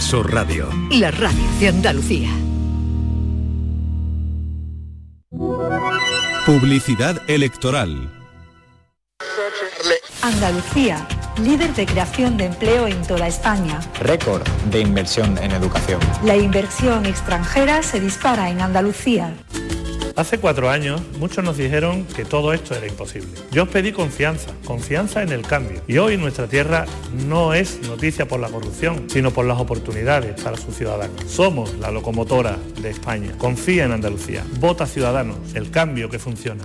Sur Radio. La radio de Andalucía. Publicidad electoral. Andalucía, líder de creación de empleo en toda España. Récord de inversión en educación. La inversión extranjera se dispara en Andalucía. Hace cuatro años muchos nos dijeron que todo esto era imposible. Yo os pedí confianza, confianza en el cambio. Y hoy nuestra tierra no es noticia por la corrupción, sino por las oportunidades para sus ciudadanos. Somos la locomotora de España. Confía en Andalucía. Vota Ciudadanos, el cambio que funciona.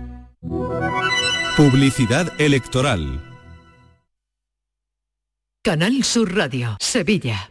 Publicidad electoral. Canal Sur Radio, Sevilla.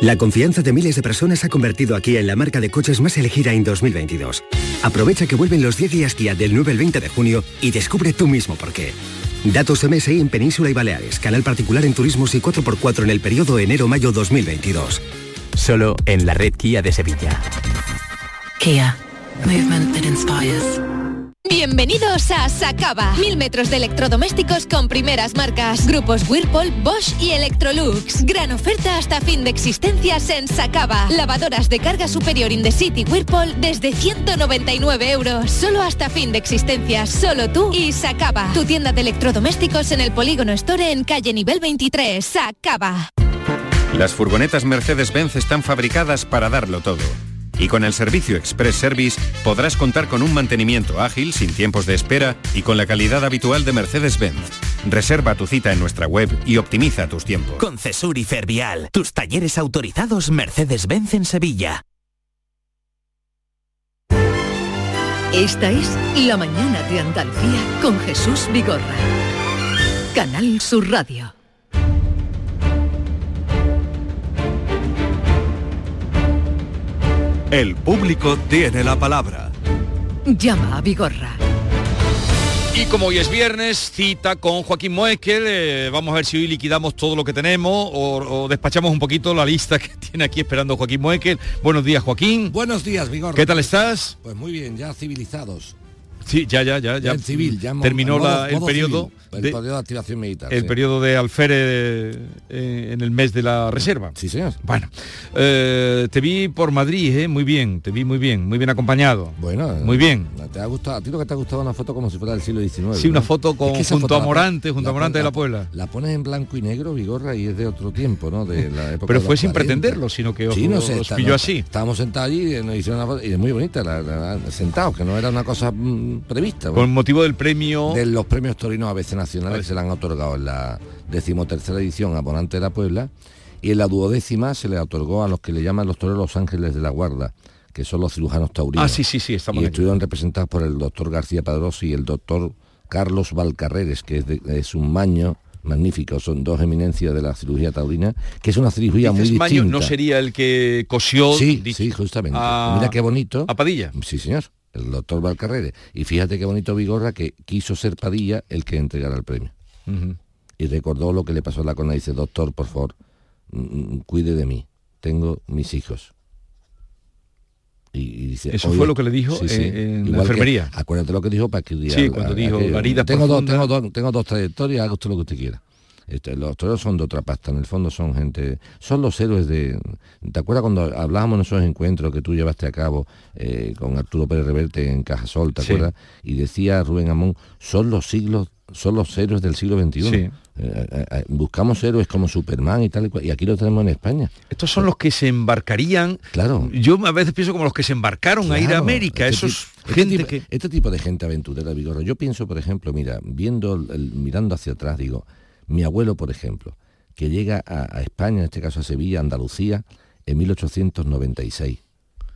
La confianza de miles de personas ha convertido a Kia en la marca de coches más elegida en 2022. Aprovecha que vuelven los 10 días Kia del 9 al 20 de junio y descubre tú mismo por qué. Datos MSI en Península y Baleares, canal particular en turismos y 4x4 en el periodo enero-mayo 2022. Solo en la red Kia de Sevilla. Kia. Movement that inspires. Bienvenidos a Sacaba. Mil metros de electrodomésticos con primeras marcas. Grupos Whirlpool, Bosch y Electrolux. Gran oferta hasta fin de existencias en Sacaba. Lavadoras de carga superior in the city Whirlpool desde 199 euros. Solo hasta fin de existencias. Solo tú y Sacaba. Tu tienda de electrodomésticos en el Polígono Store en calle nivel 23. Sacaba. Las furgonetas Mercedes-Benz están fabricadas para darlo todo. Y con el servicio Express Service podrás contar con un mantenimiento ágil, sin tiempos de espera y con la calidad habitual de Mercedes-Benz. Reserva tu cita en nuestra web y optimiza tus tiempos. Con Cesur y Fervial, tus talleres autorizados Mercedes-Benz en Sevilla. Esta es La Mañana de Andalucía con Jesús Vigorra. Canal Sur Radio. El público tiene la palabra. Llama a Vigorra. Y como hoy es viernes, cita con Joaquín Moekel. eh, vamos a ver si hoy liquidamos todo lo que tenemos o, o despachamos un poquito la lista que tiene aquí esperando Joaquín Moekel. Buenos días, Joaquín. Buenos días, Vigor. ¿Qué tal estás? Pues muy bien, ya civilizados. Sí, ya, ya, ya. ya civil, ya terminó modo- la- el modo periodo. civil, el de- periodo de activación militar. el sí. periodo de alférez eh, en el mes de la reserva. Sí, señor. Bueno, eh, te vi por Madrid, eh, muy bien, te vi muy bien, muy bien acompañado. Bueno, muy bien. ¿Te ha gustado? A ti lo que te ha gustado una foto como si fuera del siglo XIX. Sí, una foto con- junto foto a Morante, junto a Morante de la Puebla. La pones en blanco y negro, Vigorra, y es de otro tiempo, ¿no? De la época Pero de fue sin 40. pretenderlo, sino que os, Sí, no sé, os está- pilló no, así. Estábamos sentados allí y nos hicieron una foto, y es muy bonita, sentados, que no era una cosa mm, prevista. Con motivo del premio... de los premios Torinos a veces nacionales que se le han otorgado en la decimotercera edición a Bonante de la Puebla y en la duodécima se le otorgó a los que le llaman los toreros los ángeles de la guarda que son los cirujanos taurinos Ah, sí, sí, sí, estamos y aquí. estuvieron representados por el doctor García Padrós y el doctor Carlos Valcarreres que es, de- es un maño magnífico son dos eminencias de la cirugía taurina que es una cirugía muy distinta Maño no sería el que cosió Sí, di- sí, justamente. a- Mira qué bonito. a Padilla. Sí, señor. El doctor Valcarrere. Y fíjate qué bonito Vigorra que quiso ser Padilla el que entregara el premio. Y recordó lo que le pasó a la cona y dice, doctor, por favor, mm, mm, cuide de mí. Tengo mis hijos. Y, y dice, Eso "Oye, fue lo que le dijo sí, sí, en- la que- enfermería. acuérdate lo que dijo para que Sí, cuando dijo, la herida tengo dos, profunda". tengo, dos, tengo dos trayectorias, haga usted lo que usted quiera. Este, los toreros son de otra pasta, en el fondo son gente, son los héroes de... ¿Te acuerdas cuando hablábamos en esos encuentros que tú llevaste a cabo eh, con Arturo Pérez Reverte en Cajasol, ¿te acuerdas? Y decía Rubén Amón, son los siglos son los héroes del siglo XXI. Eh, eh, eh, buscamos héroes como Superman y tal y, cual, y aquí lo tenemos en España. Estos son los que se embarcarían. Claro. Yo a veces pienso como los que se embarcaron Claro, a ir a América. este Esos tipo- gente este, tipo, que. este tipo de gente aventurera, Vigorra. Yo pienso, por ejemplo, mira, viendo, el- mirando hacia atrás, digo, mi abuelo, por ejemplo, que llega a, a España, en este caso a Sevilla, Andalucía, en 1896,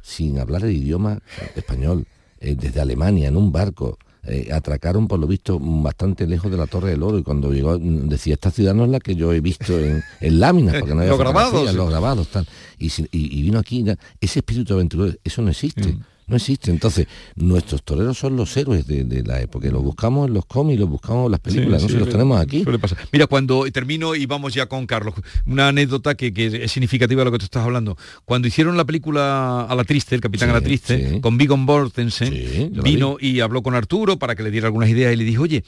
sin hablar el idioma español, eh, desde Alemania, en un barco. eh, atracaron por lo visto bastante lejos de la Torre del Oro y cuando llegó mm, decía esta ciudad no es la que yo he visto en, en láminas porque no había Los grabados, sí. los grabados tal y, si- y- y vino aquí ese espíritu aventurero eso no existe Mm. No existe entonces nuestros toreros son los héroes de, de la época los buscamos en los cómics los buscamos en las películas Sí, no sí, los tenemos aquí. Mira, cuando termino y vamos ya con Carlos, una anécdota que, que es significativa de lo que tú estás hablando. Cuando hicieron la película A la Triste, el Capitán Sí, a la Triste, con Viggo Mortensen, vino y habló con Arturo para que le diera algunas ideas y le dijo, oye,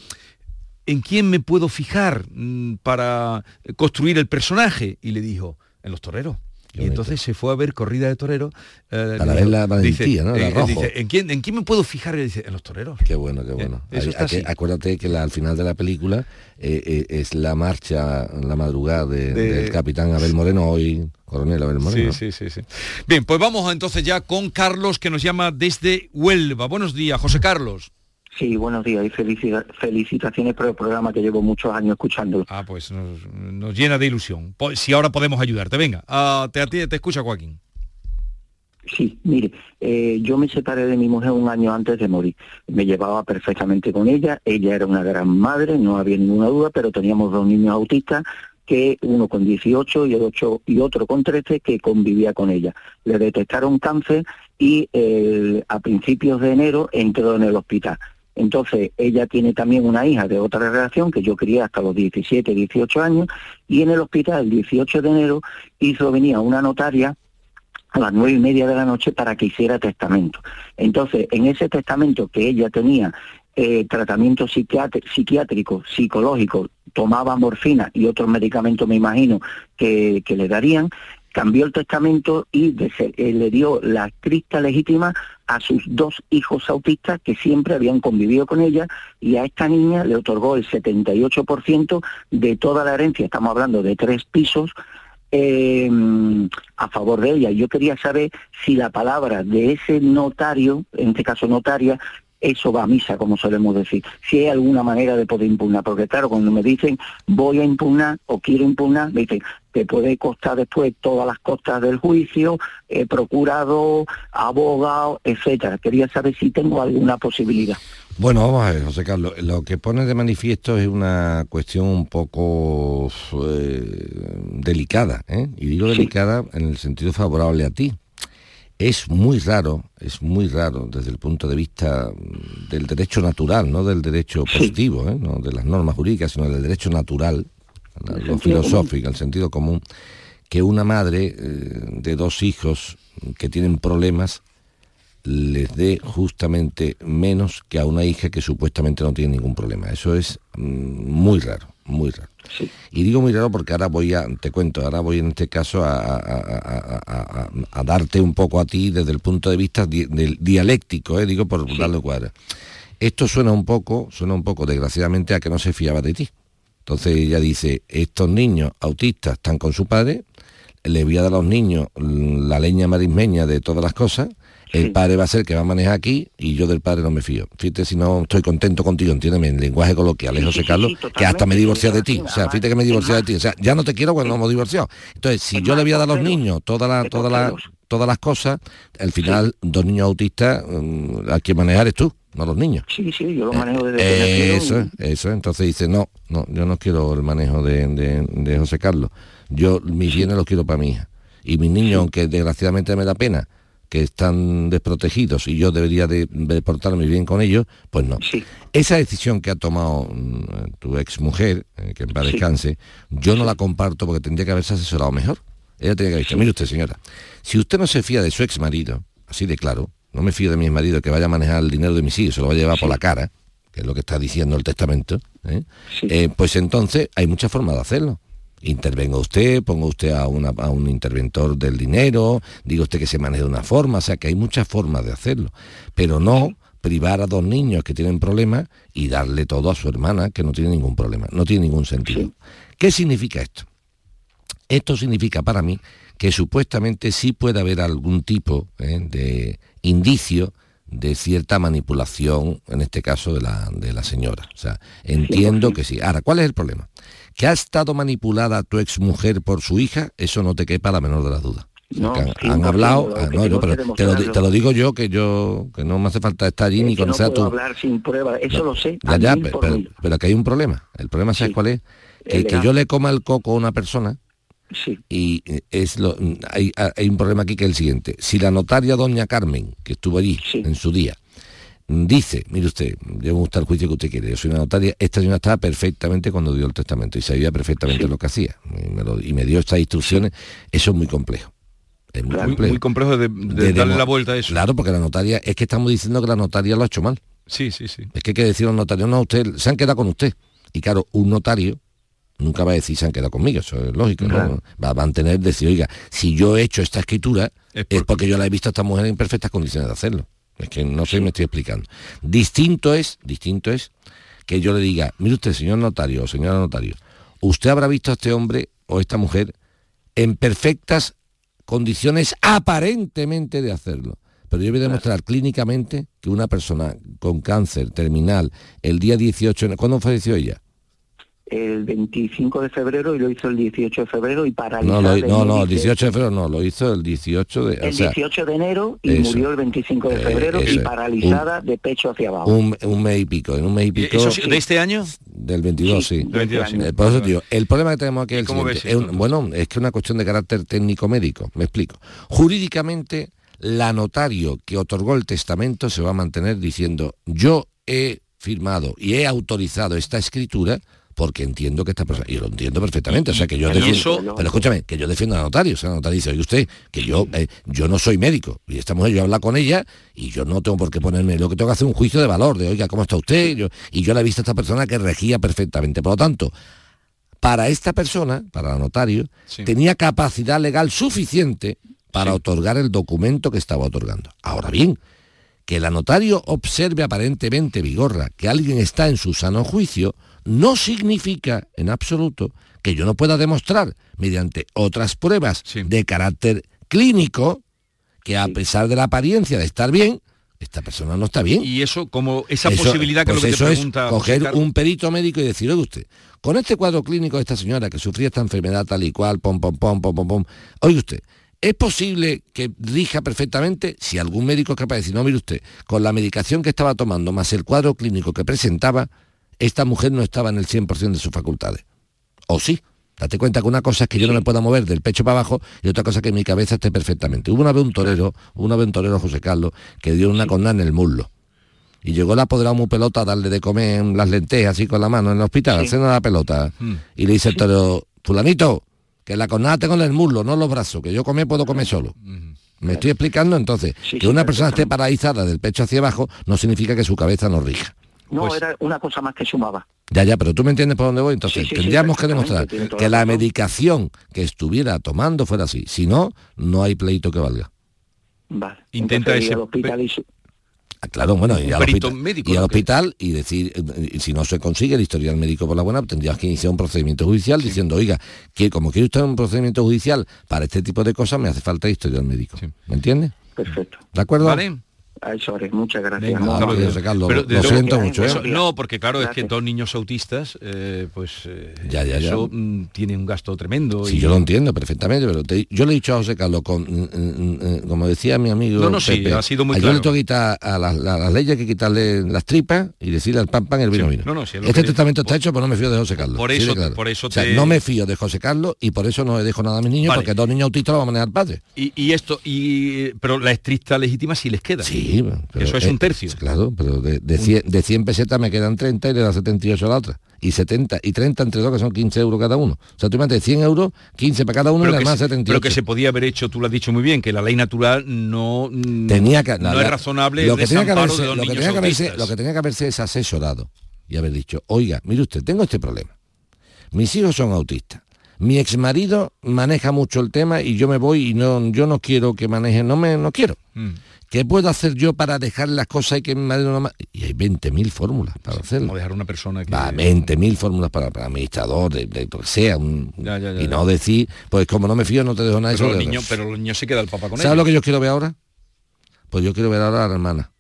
¿en quién me puedo fijar mm, para construir el personaje? Y le dijo, en los toreros. Y entonces se fue a ver corrida de toreros. eh, le ver dijo- la valentía, dice, ¿no? La eh, rojo. dice, ¿en, quién, ¿En quién me puedo fijar? Y dice, en los toreros. Qué bueno, qué bueno. eso Ahí- está aquí- así. acuérdate que la- al final de la película eh, eh, es la marcha, la madrugada de- De- del capitán Abel Moreno, hoy coronel Abel Moreno. Sí, sí, sí, sí. Bien, pues vamos entonces ya con Carlos que nos llama desde Huelva. Buenos días, José Carlos. Sí, buenos días y felicita- felicitaciones por el programa que llevo muchos años escuchando. Ah, pues nos, nos llena de ilusión. Si ahora podemos ayudarte, venga, ah, te, ti te escucha Joaquín. Sí, mire, eh, yo me separé de mi mujer un año antes de morir. Me llevaba perfectamente con ella, ella era una gran madre, no había ninguna duda, pero teníamos dos niños autistas que uno con 18 y, el ocho, y otro con 13 que convivía con ella. Le detectaron cáncer y eh, a principios de enero entró en el hospital. Entonces, ella tiene también una hija de otra relación que yo crié hasta los 17, 18 años, y en el hospital el 18 de enero hizo venir a una notaria a las nueve y media de la noche para que hiciera testamento. Entonces, en ese testamento que ella tenía eh, tratamiento psiquiátrico, psicológico, tomaba morfina y otros medicamentos, me imagino, que, le darían, cambió el testamento y eh, le dio la crista legítima a sus dos hijos autistas que siempre habían convivido con ella y a esta niña le otorgó el 78% de toda la herencia, estamos hablando de tres pisos, eh, a favor de ella. Yo quería saber si la palabra de ese notario, en este caso notaria, eso va a misa, como solemos decir. Si hay alguna manera de poder impugnar, porque claro, cuando me dicen voy a impugnar o quiero impugnar, me dicen, te puede costar después todas las costas del juicio, eh, procurado, abogado, etcétera. Quería saber si tengo alguna posibilidad. Bueno, vamos a ver, José Carlos. Lo que pone de manifiesto es una cuestión un poco eh, delicada, ¿eh? y digo delicada en el sentido favorable a ti. Es muy raro, es muy raro desde el punto de vista del derecho natural, no del derecho positivo, ¿eh? no de las normas jurídicas, sino del derecho natural, lo filosófico, el sentido común, que una madre eh, de dos hijos que tienen problemas les dé justamente menos que a una hija que supuestamente no tiene ningún problema. Eso es mm, muy raro, muy raro. Y digo muy raro porque ahora voy a, te cuento, ahora voy en este caso a, a- a- a- darte un poco a ti desde el punto de vista di- del dialéctico, ¿eh? digo por darle cuadra. Esto suena un poco, suena un poco desgraciadamente a que no se fiaba de ti. Entonces ella dice, estos niños autistas están con su padre, le voy a dar a los niños la leña marismeña de todas las cosas, el padre va a ser el que va a manejar aquí y yo del padre no me fío. Fíjate si no estoy contento contigo, entiéndeme, en lenguaje coloquial, ¿eh, José Carlos, que hasta me he divorciado de ti. O sea, fíjate que me he divorciado de ti. O sea, ya no te quiero cuando nos hemos divorciado. Entonces, si yo le voy a dar a los niños todas las todas las todas las cosas, al final dos niños autistas, mm, al que manejar es tú, no los niños. Sí, sí, yo lo manejo desde Eh, Eso, es, eso. es. Entonces dice, no, no, yo no quiero el manejo de, de- de José Carlos. Yo mis bienes los quiero para mi hija. Y mis niños, aunque desgraciadamente me da pena, que están desprotegidos y yo debería de, de portarme bien con ellos, pues no. Esa decisión que ha tomado mm, tu ex mujer, que en paz Sí. descanse, yo no la comparto porque tendría que haberse asesorado mejor. Ella tenía que haber dicho, mire usted señora, si usted no se fía de su ex marido, así de claro, no me fío de mi marido que vaya a manejar el dinero de mis hijos, se lo va a llevar por la cara, que es lo que está diciendo el testamento, ¿eh? Eh, pues entonces hay muchas formas de hacerlo. Intervenga usted, ponga usted a, una- a un interventor del dinero, diga usted que se maneje de una forma, o sea que hay muchas formas de hacerlo, pero no privar a dos niños que tienen problemas y darle todo a su hermana que no tiene ningún problema, no tiene ningún sentido. ¿Qué significa esto? Esto significa para mí que supuestamente sí puede haber algún tipo ¿eh? de indicio de cierta manipulación, en este caso de la, de la señora. O sea, entiendo que sí. Ahora, ¿cuál es el problema? Que ha estado manipulada tu exmujer por su hija, eso no te quepa la menor de las dudas. No, han, 100%, han hablado, ah, no, yo, pero te, lo, te lo digo yo que yo que no me hace falta estar allí ni Es no conocer a puedo tu hablar sin pruebas, eso lo sé. ya, a ya, pero, mil. pero que hay un problema. El problema, ¿sabes cuál es? Que, que yo le coma el coco a una persona Sí. y eh, es lo, hay, hay un problema aquí que es el siguiente. Si la notaria doña Carmen, que estuvo allí en su día, dice, mire usted, yo me gusta el juicio que usted quiere, yo soy una notaria, esta señora estaba perfectamente cuando dio el testamento y sabía perfectamente lo que hacía y me, lo- y me dio estas instrucciones, eso es muy complejo. Es muy complejo. muy complejo de, de De darle la vuelta a eso. Claro, porque la notaria, es que estamos diciendo que la notaria lo ha hecho mal. Sí, sí, sí. Es que hay que decir a un notario, no, usted se han quedado con usted. Y claro, un notario nunca va a decir se han quedado conmigo, eso es lógico, ¿no? Claro. Va a mantener, decir, oiga, si yo he hecho esta escritura, es porque, yo la he visto a esta mujer en perfectas condiciones de hacerlo. Es que no sé, me estoy explicando. Distinto es, distinto es que yo le diga, mire usted, señor notario o señora notario, usted habrá visto a este hombre o esta mujer en perfectas condiciones aparentemente de hacerlo. Pero yo voy a demostrar clínicamente que una persona con cáncer terminal el día 18, ¿cuándo falleció ella? El 25 de febrero y lo hizo el 18 de febrero y No, paralizado. lo- no, no, el médico. 18 de febrero no, lo hizo el 18 de... o El sea, 18 de enero y eso. murió el 25 de Eh, febrero y paralizada de pecho hacia abajo. un, un mes y pico, en un mes y pico... ¿Eso sí, de este año? Del 22, sí. del 22, sí. Eh, Por eso te digo, el problema que tenemos aquí es el siguiente. ves Es esto, un- bueno, es que es una cuestión de carácter técnico-médico, me explico. Jurídicamente, la notario que otorgó el testamento se va a mantener diciendo, yo he firmado y he autorizado esta escritura porque entiendo que esta persona, y lo entiendo perfectamente, o sea que yo defiendo, eso- pero escúchame, que yo defiendo a notario, o sea, la notaria dice, oye usted, que yo, eh, yo no soy médico, y esta mujer yo habla con ella, y yo no tengo por qué ponerme, lo que tengo que hacer es un juicio de valor, de oiga, ¿cómo está usted? Yo, y yo la he visto a esta persona que regía perfectamente, por lo tanto, para esta persona, para la notario, tenía capacidad legal suficiente para otorgar el documento que estaba otorgando. Ahora bien, que la notario observe aparentemente vigorra que alguien está en su sano juicio, no significa en absoluto que yo no pueda demostrar mediante otras pruebas de carácter clínico que a pesar de la apariencia de estar bien, esta persona no está bien. Y eso, como esa Eso- posibilidad que pues es lo que eso te es pregunta coger José Carlos. un perito médico y decir, oye usted, con este cuadro clínico de esta señora que sufría esta enfermedad tal y cual, pom, pom, pom, pom, pom, pom, oye usted, ¿es posible que rija perfectamente si algún médico es capaz de decir, no, mire usted, con la medicación que estaba tomando más el cuadro clínico que presentaba, esta mujer no estaba en el 100% de sus facultades? ¿O sí? Date cuenta que una cosa es que yo no me pueda mover del pecho para abajo y otra cosa es que mi cabeza esté perfectamente. Hubo una vez un torero, una vez un torero José Carlos, que dio una condena en el muslo. Y llegó el apoderado muy pelota a darle de comer las lentejas así con la mano en el hospital, Sí. haciendo la pelota. Mm. Y le dice el torero, fulanito, que la cornada tengo en el muslo, no en los brazos, que yo comer puedo comer solo. Me estoy explicando entonces Sí, que sí, una persona esté paralizada del pecho hacia abajo no significa que su cabeza no rija. No, Pues era una cosa más que sumaba. Ya, ya, pero tú me entiendes por dónde voy. Entonces, Sí, sí, sí, tendríamos que demostrar que la medicación que estuviera tomando fuera así. Si no, no hay pleito que valga. Vale. Intenta Entonces, ir ese Claro, bueno, y Un al hospital, médico, y, al ¿no? Que- hospital y decir, eh, y si no se consigue el historial médico por la buena, tendrías que iniciar un procedimiento judicial diciendo, oiga, que como quiere usted un procedimiento judicial para este tipo de cosas, me hace falta historial médico. ¿Me entiende? Perfecto. ¿De acuerdo? Vale. A eso haré. Muchas gracias. Venga, Muy hasta amable. luego, José Carlos. Pero lo siento mucho, ¿eh? eso- no, porque claro, es que dos niños autistas, eh, pues eh, Ya, ya, ya. eso mm, tiene un gasto tremendo. Sí, y- yo lo entiendo perfectamente, pero te- yo le he dicho a José Carlos, con, mm, mm, como decía mi amigo No, no, sí, Pepe, ha sido muy a yo claro. le tengo que quitar a las, la- las leyes, que quitarle las tripas y decirle al pan pan el vino Sí, vino. no, no, sí, es lo este que- testamento está hecho, pero no me fío de José Carlos. Por eso- claro. por eso O sea, no me fío de José Carlos y por eso no le dejo nada a mis niños, Vale. porque dos niños autistas lo va a manejar padre. Y, y esto, y pero la estricta legítima sí les queda. Sí, Sí, pero, Eso es un tercio. Claro, pero de, de, 100, de 100 pesetas me quedan 30 y le da 78 a la otra. Y 70 y 30 entre dos, que son 15 euros cada uno. O sea, tú imagínate, 100 euros, 15 para cada uno y Pero las que, más se, 78. pero que se podía haber hecho, tú lo has dicho muy bien, que la ley natural no, mm, tenía que, no la- es razonable lo que, tenía que haberse, de los lo, que tenía que haberse, lo que tenía que haberse es asesorado y haber dicho, oiga, mire usted, tengo este problema. Mis hijos son autistas. Mi ex marido maneja mucho el tema y yo me voy y no, yo no quiero que maneje, no me, no quiero. Mm. ¿Qué puedo hacer yo para dejar las cosas y que mi marido no Y hay 20.000 fórmulas para hacerlo. Como dejar una persona que... Va, 20.000 fórmulas para, para administrador, de, de lo que sea. un- Ya, ya, ya, y no decir, pues como no me fío, no te dejo nada. pero, eso los de- niños, pero los niños se queda el papá con ¿Sabes ellos. lo que yo quiero ver ahora? Pues yo quiero ver ahora a la hermana.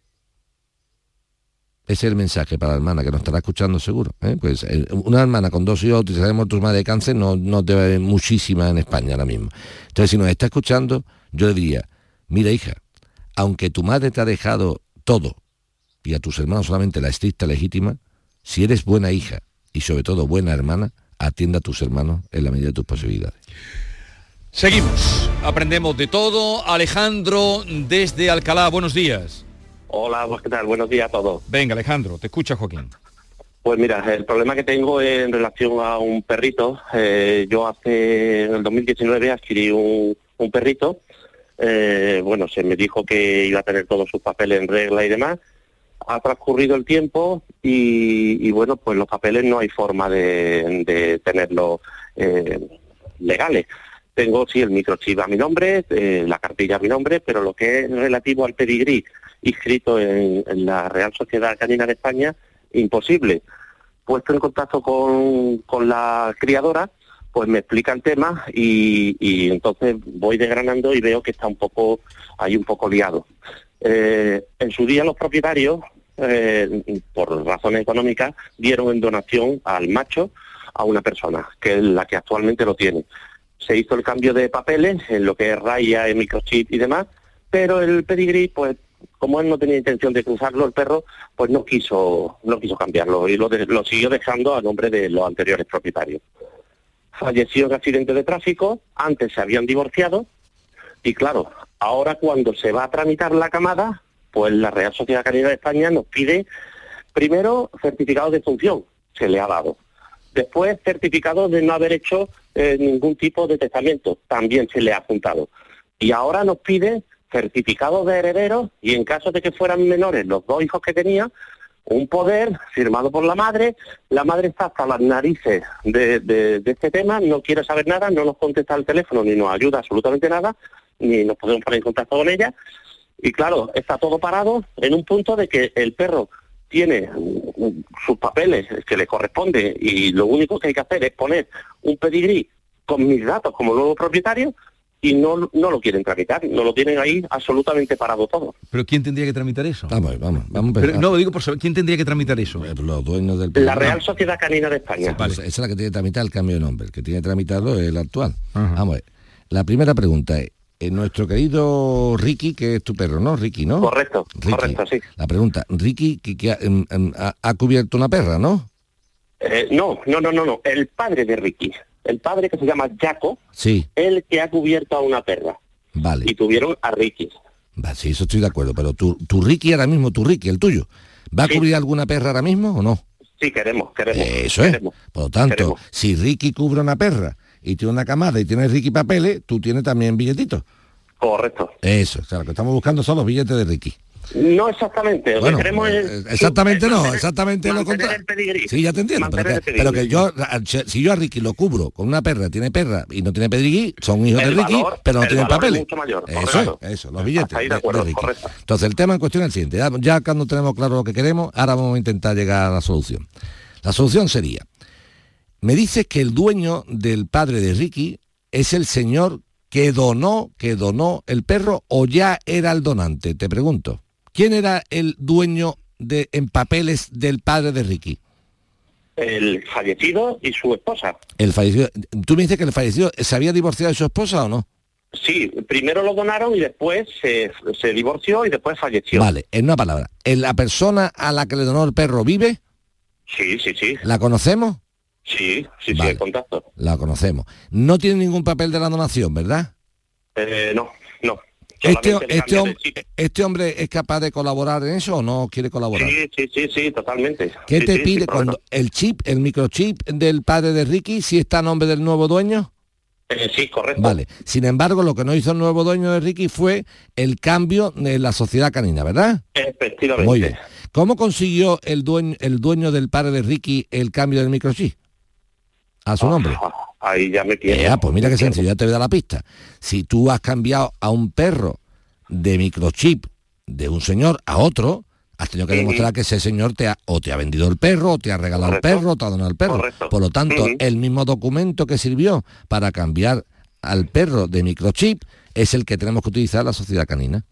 Ese es el mensaje para la hermana, que nos estará escuchando seguro. ¿eh? Pues eh, una hermana con dos hijos sabemos tu madre de cáncer, no, no debe haber muchísimas en España ahora mismo. Entonces, si nos está escuchando, yo le diría, mira hija, aunque tu madre te ha dejado todo y a tus hermanos solamente la estricta legítima, si eres buena hija y sobre todo buena hermana, atienda a tus hermanos en la medida de tus posibilidades. Seguimos, aprendemos de todo. Alejandro desde Alcalá, buenos días. Hola, pues, ¿qué tal? Buenos días a todos. Venga, Alejandro, te escucha Joaquín. Pues mira, el problema que tengo es en relación a un perrito. Eh, yo hace, en el 2019 adquirí un, un perrito. Eh, bueno, se me dijo que iba a tener todos sus papeles en regla y demás. Ha transcurrido el tiempo y, y, bueno, pues los papeles no hay forma de, tenerlos eh, legales. Tengo sí el microchip a mi nombre, eh, la cartilla a mi nombre, pero lo que es relativo al pedigrí inscrito en, la Real Sociedad Canina de España, imposible. Puesto en contacto con, con la criadora, pues me explica el tema y, y entonces voy desgranando y veo que está un poco, ahí un poco liado. Eh, en su día los propietarios, eh, por razones económicas, dieron en donación al macho a una persona, que es la que actualmente lo tiene. Se hizo el cambio de papeles en lo que es raya, microchip y demás, pero el pedigrí, pues como él no tenía intención de cruzarlo, el perro, pues no quiso, no quiso cambiarlo y lo, de- lo siguió dejando a nombre de los anteriores propietarios. Falleció en accidente de tráfico, antes se habían divorciado y claro, ahora cuando se va a tramitar la camada, pues la Real Sociedad Canina de España nos pide primero certificado de función, se le ha dado. Después certificado de no haber hecho eh, ningún tipo de testamento, también se le ha juntado. Y ahora nos pide certificado de heredero y en caso de que fueran menores los dos hijos que tenía, un poder firmado por la madre, la madre está hasta las narices de, de- este tema, no quiere saber nada, no nos contesta al teléfono ni nos ayuda absolutamente nada, ni nos podemos poner en contacto con ella. Y claro, está todo parado en un punto de que el perro tiene sus papeles que le corresponde y lo único que hay que hacer es poner un pedigrí con mis datos como nuevo propietario y no, no lo quieren tramitar, no lo tienen ahí absolutamente parado todo. ¿Pero quién tendría que tramitar eso? Vamos, vamos, vamos. a Pero, no, digo por saber, ¿quién tendría que tramitar eso? Los dueños del La. Real Sociedad Canina de España. Pues esa es la que tiene que tramitar el cambio de nombre. El que tiene que tramitarlo es el actual. Vamos a ver. La primera pregunta es, eh, nuestro querido Ricky, que es tu perro, ¿no? Ricky, ¿no? Correcto, Ricky. correcto, sí. La pregunta, Ricky, que, que ha, em, em, ha- ha cubierto una perra, ¿no? Eh, no, no, no, no, no. El padre de Ricky, el padre que se llama Jaco, Sí, el que ha cubierto a una perra. vale. Y tuvieron a Ricky. Va, sí, eso estoy de acuerdo. Pero tu, tu Ricky ahora mismo, tu Ricky, el tuyo, ¿va a cubrir alguna perra ahora mismo o no? Sí, queremos, queremos. Eso es. Por lo tanto, Queremos. si Ricky cubre una perra y tiene una camada y tiene Ricky papeles, tú tienes también billetitos. Correcto. Eso, o sea, lo que estamos buscando son los billetes de Ricky. No exactamente. Lo Bueno, que queremos eh, es... exactamente no, exactamente lo contrario. Sí, ya te entiendo, pero que, pero yo, si yo a Ricky lo cubro con una perra, tiene perra y no tiene pedigrí, son hijos El de Ricky, valor- pero no el tienen es papeles. mayor, eso es, eso, los billetes de de- de acuerdo, Ricky. correcto. Entonces el tema en cuestión es el siguiente, ya, ya cuando tenemos claro lo que queremos, ahora vamos a intentar llegar a la solución. La solución sería, me dices que el dueño del padre de Ricky es el señor que donó, que donó el perro o ya era el donante, te pregunto. ¿Quién era el dueño de, en papeles del padre de Ricky? El fallecido y su esposa. El fallecido. ¿Tú me dices que el fallecido se había divorciado de su esposa o no? Sí, primero lo donaron y después se, se divorció y después falleció. Vale, en una palabra. ¿En ¿La persona a la que le donó el perro vive? Sí, sí, sí. ¿La conocemos? Sí, sí, Vale. sí, el contacto. La conocemos. No tiene ningún papel de la donación, ¿verdad? Eh, no, no. Este, este, hom- este hombre es capaz de colaborar en eso o no quiere colaborar? Sí, sí, sí, sí, totalmente. ¿Qué Sí, te sí, pide cuando el chip, el microchip del padre de Ricky, si está a nombre del nuevo dueño? Eh, sí, correcto. Vale. Sin embargo, lo que no hizo el nuevo dueño de Ricky fue el cambio de la sociedad canina, ¿verdad? Efectivamente. Muy bien. ¿Cómo consiguió el dueño, el dueño del padre de Ricky el cambio del microchip? A su nombre. Ah, Ahí ya me. Eh, ah, pues mira qué sencillo, ya te voy a dar la pista. Si tú has cambiado a un perro de microchip de un señor a otro, has tenido que demostrar que ese señor te ha, o te ha vendido el perro, o te ha regalado Correcto. el perro, o te ha donado el perro. Correcto. Por lo tanto, el mismo documento que sirvió para cambiar al perro de microchip es el que tenemos que utilizar la sociedad canina.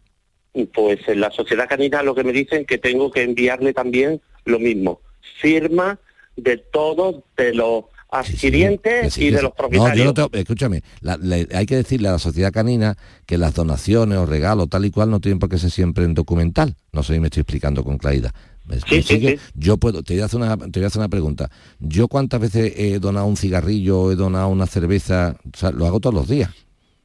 Pues en la sociedad canina lo que me dicen que tengo que enviarle también lo mismo. Firma de todos de los adquirientes sí, y de los No, propietarios. yo no te- escúchame, la- hay que decirle a la sociedad canina que las donaciones o regalos tal y cual no tienen por qué ser siempre en documental. No sé si me estoy explicando con claridad. ¿Me- Sí, sí. Yo puedo, te voy, a hacer una, te voy a hacer una pregunta. Yo cuántas veces he donado un cigarrillo, he donado una cerveza, o sea, lo hago todos los días.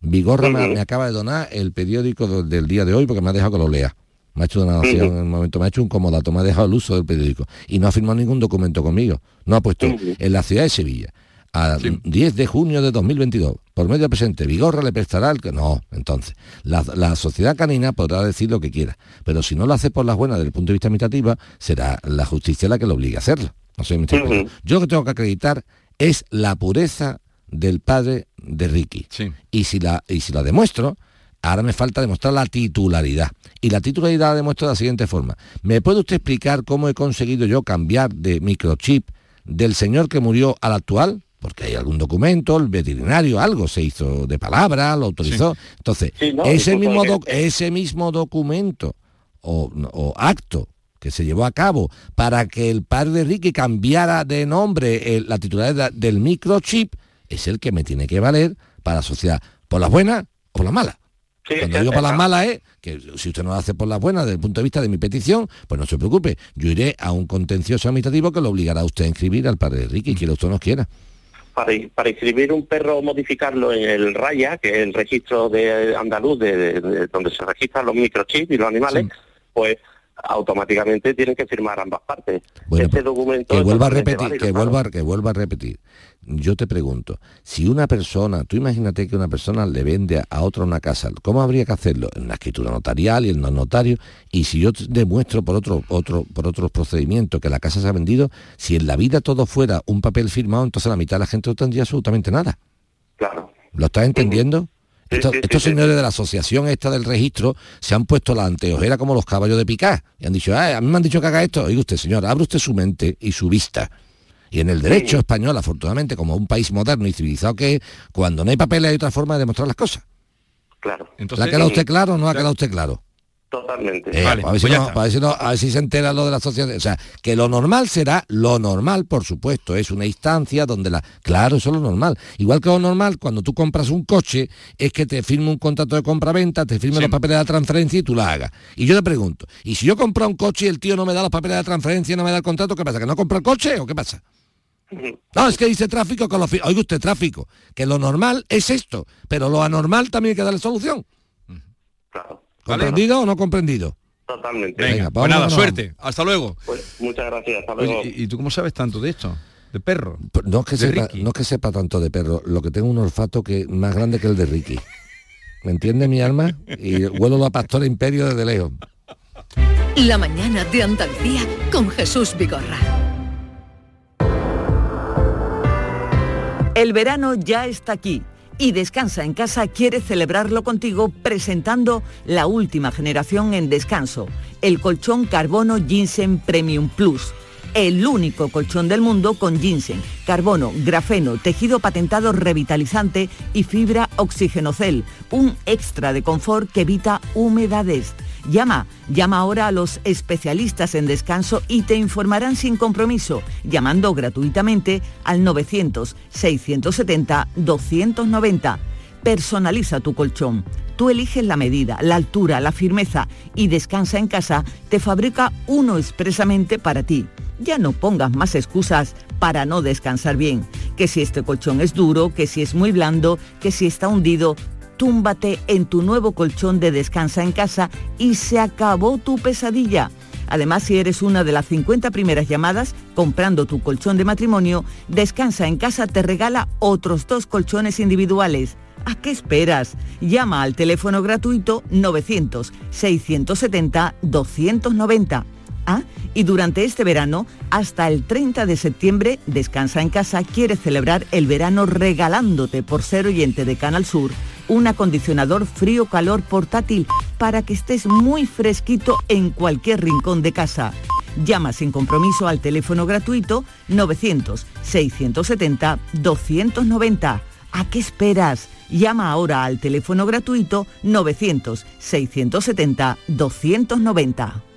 Vigorra me, acaba de donar el periódico del día de hoy porque me ha dejado que lo lea. Me ha hecho una donación Ujú. en un momento, me ha hecho un comodato, me ha dejado el uso del periódico y no ha firmado ningún documento conmigo. No ha puesto en la ciudad de Sevilla, a 10 de junio de 2022, por medio presente, Vigorra le prestará el que no. Entonces, la, la sociedad canina podrá decir lo que quiera, pero si no lo hace por las buenas desde el punto de vista administrativa, será la justicia la que lo obligue a hacerlo. No sé. Yo lo que tengo que acreditar es la pureza del padre de Ricky. Y si la, y si la demuestro, ahora me falta demostrar la titularidad. Y la titularidad la demuestro de la siguiente forma. ¿Me puede usted explicar cómo he conseguido yo cambiar de microchip del señor que murió al actual? Porque hay algún documento, el veterinario, algo se hizo de palabra, lo autorizó. Entonces, Sí, no, ese, mismo que- ese mismo documento o, o acto que se llevó a cabo para que el padre de Ricky cambiara de nombre eh, la titularidad del microchip, es el que me tiene que valer para la sociedad, por las buenas o por las malas. Cuando digo por las malas es que si usted no lo hace por las buenas desde el punto de vista de mi petición, pues no se preocupe, yo iré a un contencioso administrativo que lo obligará a usted a inscribir al padre Ricky, quiera usted o no quiera. Para, para inscribir un perro o modificarlo en el RAYA, que es el registro de andaluz de, de- de donde se registran los microchips y los animales, pues automáticamente tienen que firmar ambas partes. Ese documento que vuelva a repetir, válido, que claro. vuelva, que vuelva a repetir. Yo te pregunto, si una persona, tú imagínate que una persona le vende a otra una casa, ¿cómo habría que hacerlo? En la escritura notarial y en los notarios, y si yo te demuestro por otro, otro, por otros procedimientos que la casa se ha vendido, si en la vida todo fuera un papel firmado, entonces la mitad de la gente no tendría absolutamente nada. Claro. ¿Lo estás entendiendo? Estos, estos señores de la asociación esta del registro se han puesto la anteojera como los caballos de picar y han dicho, "Ah, a mí me han dicho que haga esto. Oiga usted, señor, abre usted su mente y su vista. Y en el derecho español, afortunadamente, como un país moderno y civilizado que es, cuando no hay papeles hay otra forma de demostrar las cosas. Claro. ¿Le ha quedado usted claro o no ha quedado usted claro? Totalmente. Eh, pues a, ver si no, a ver si no- a ver si se entera lo de la sociedad. O sea, que lo normal será lo normal, por supuesto. Es una instancia donde la... Claro, eso es lo normal. Igual que lo normal, cuando tú compras un coche, es que te firme un contrato de compra-venta, te firme los papeles de la transferencia y tú la hagas. Y yo te pregunto, ¿y si yo compro un coche y el tío no me da los papeles de la transferencia, no me da el contrato, qué pasa? ¿Que no compra el coche o qué pasa? No, es que dice tráfico con los... Oiga usted, tráfico. Que lo normal es esto, pero lo anormal también hay que darle solución. Claro. ¿Comprendido o no comprendido? Totalmente. Venga, Venga, pues nada, suerte. Hasta luego. Pues muchas gracias. Hasta luego. Oye, ¿y, y tú cómo sabes tanto de esto? ¿De perro? No es, que De sepa, Ricky. no es que sepa tanto de perro, lo que tengo un olfato que más grande que el de Ricky. ¿Me entiende mi alma? Y huelo la pastora imperio desde lejos. La mañana de Andalucía con Jesús Vigorra. El verano ya está aquí y Descansa en casa quiere celebrarlo contigo presentando la última generación en descanso, el colchón Carbono Ginseng Premium Plus. El único colchón del mundo con ginseng, carbono, grafeno, tejido patentado revitalizante y fibra oxigenocel, un extra de confort que evita humedades. Llama, llama ahora a los especialistas en descanso y te informarán sin compromiso, llamando gratuitamente al 900-670-290. Personaliza tu colchón. Tú eliges la medida, la altura, la firmeza y Descansa en casa te fabrica uno expresamente para ti. Ya no pongas más excusas para no descansar bien. Que si este colchón es duro, que si es muy blando, que si está hundido. Túmbate en tu nuevo colchón de descansa en casa y se acabó tu pesadilla. Además, si eres una de las 50 primeras llamadas comprando tu colchón de matrimonio, Descansa en casa te regala otros dos colchones individuales. ¿A qué esperas? Llama al teléfono gratuito 900-670-290. Y durante este verano, hasta el 30 de septiembre, Descansa en casa quiere celebrar el verano regalándote por ser oyente de Canal Sur un acondicionador frío-calor portátil para que estés muy fresquito en cualquier rincón de casa. Llama sin compromiso al teléfono gratuito 900-670-290. ¿A qué esperas? Llama ahora al teléfono gratuito 900-670-290.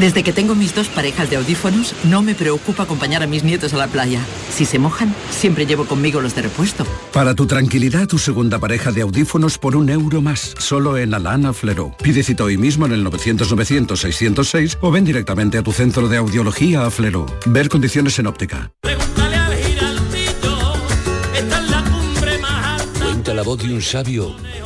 Desde que tengo mis dos parejas de audífonos, no me preocupa acompañar a mis nietos a la playa. Si se mojan, siempre llevo conmigo los de repuesto. Para tu tranquilidad, tu segunda pareja de audífonos por un euro más, solo en Alana Flero. Pide cita hoy mismo en el 900-900-606 o ven directamente a tu centro de audiología a Flero. Ver condiciones en óptica. Cuenta la voz de un sabio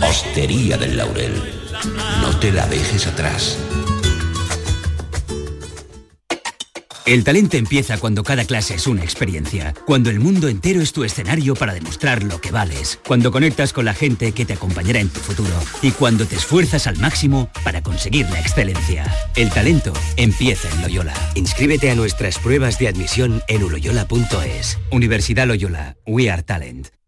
Hostería del Laurel, no te la dejes atrás. El talento empieza cuando cada clase es una experiencia, cuando el mundo entero es tu escenario para demostrar lo que vales, cuando conectas con la gente que te acompañará en tu futuro y cuando te esfuerzas al máximo para conseguir la excelencia. El talento empieza en Loyola. Inscríbete a nuestras pruebas de admisión en uloyola.es. Universidad Loyola, We Are Talent.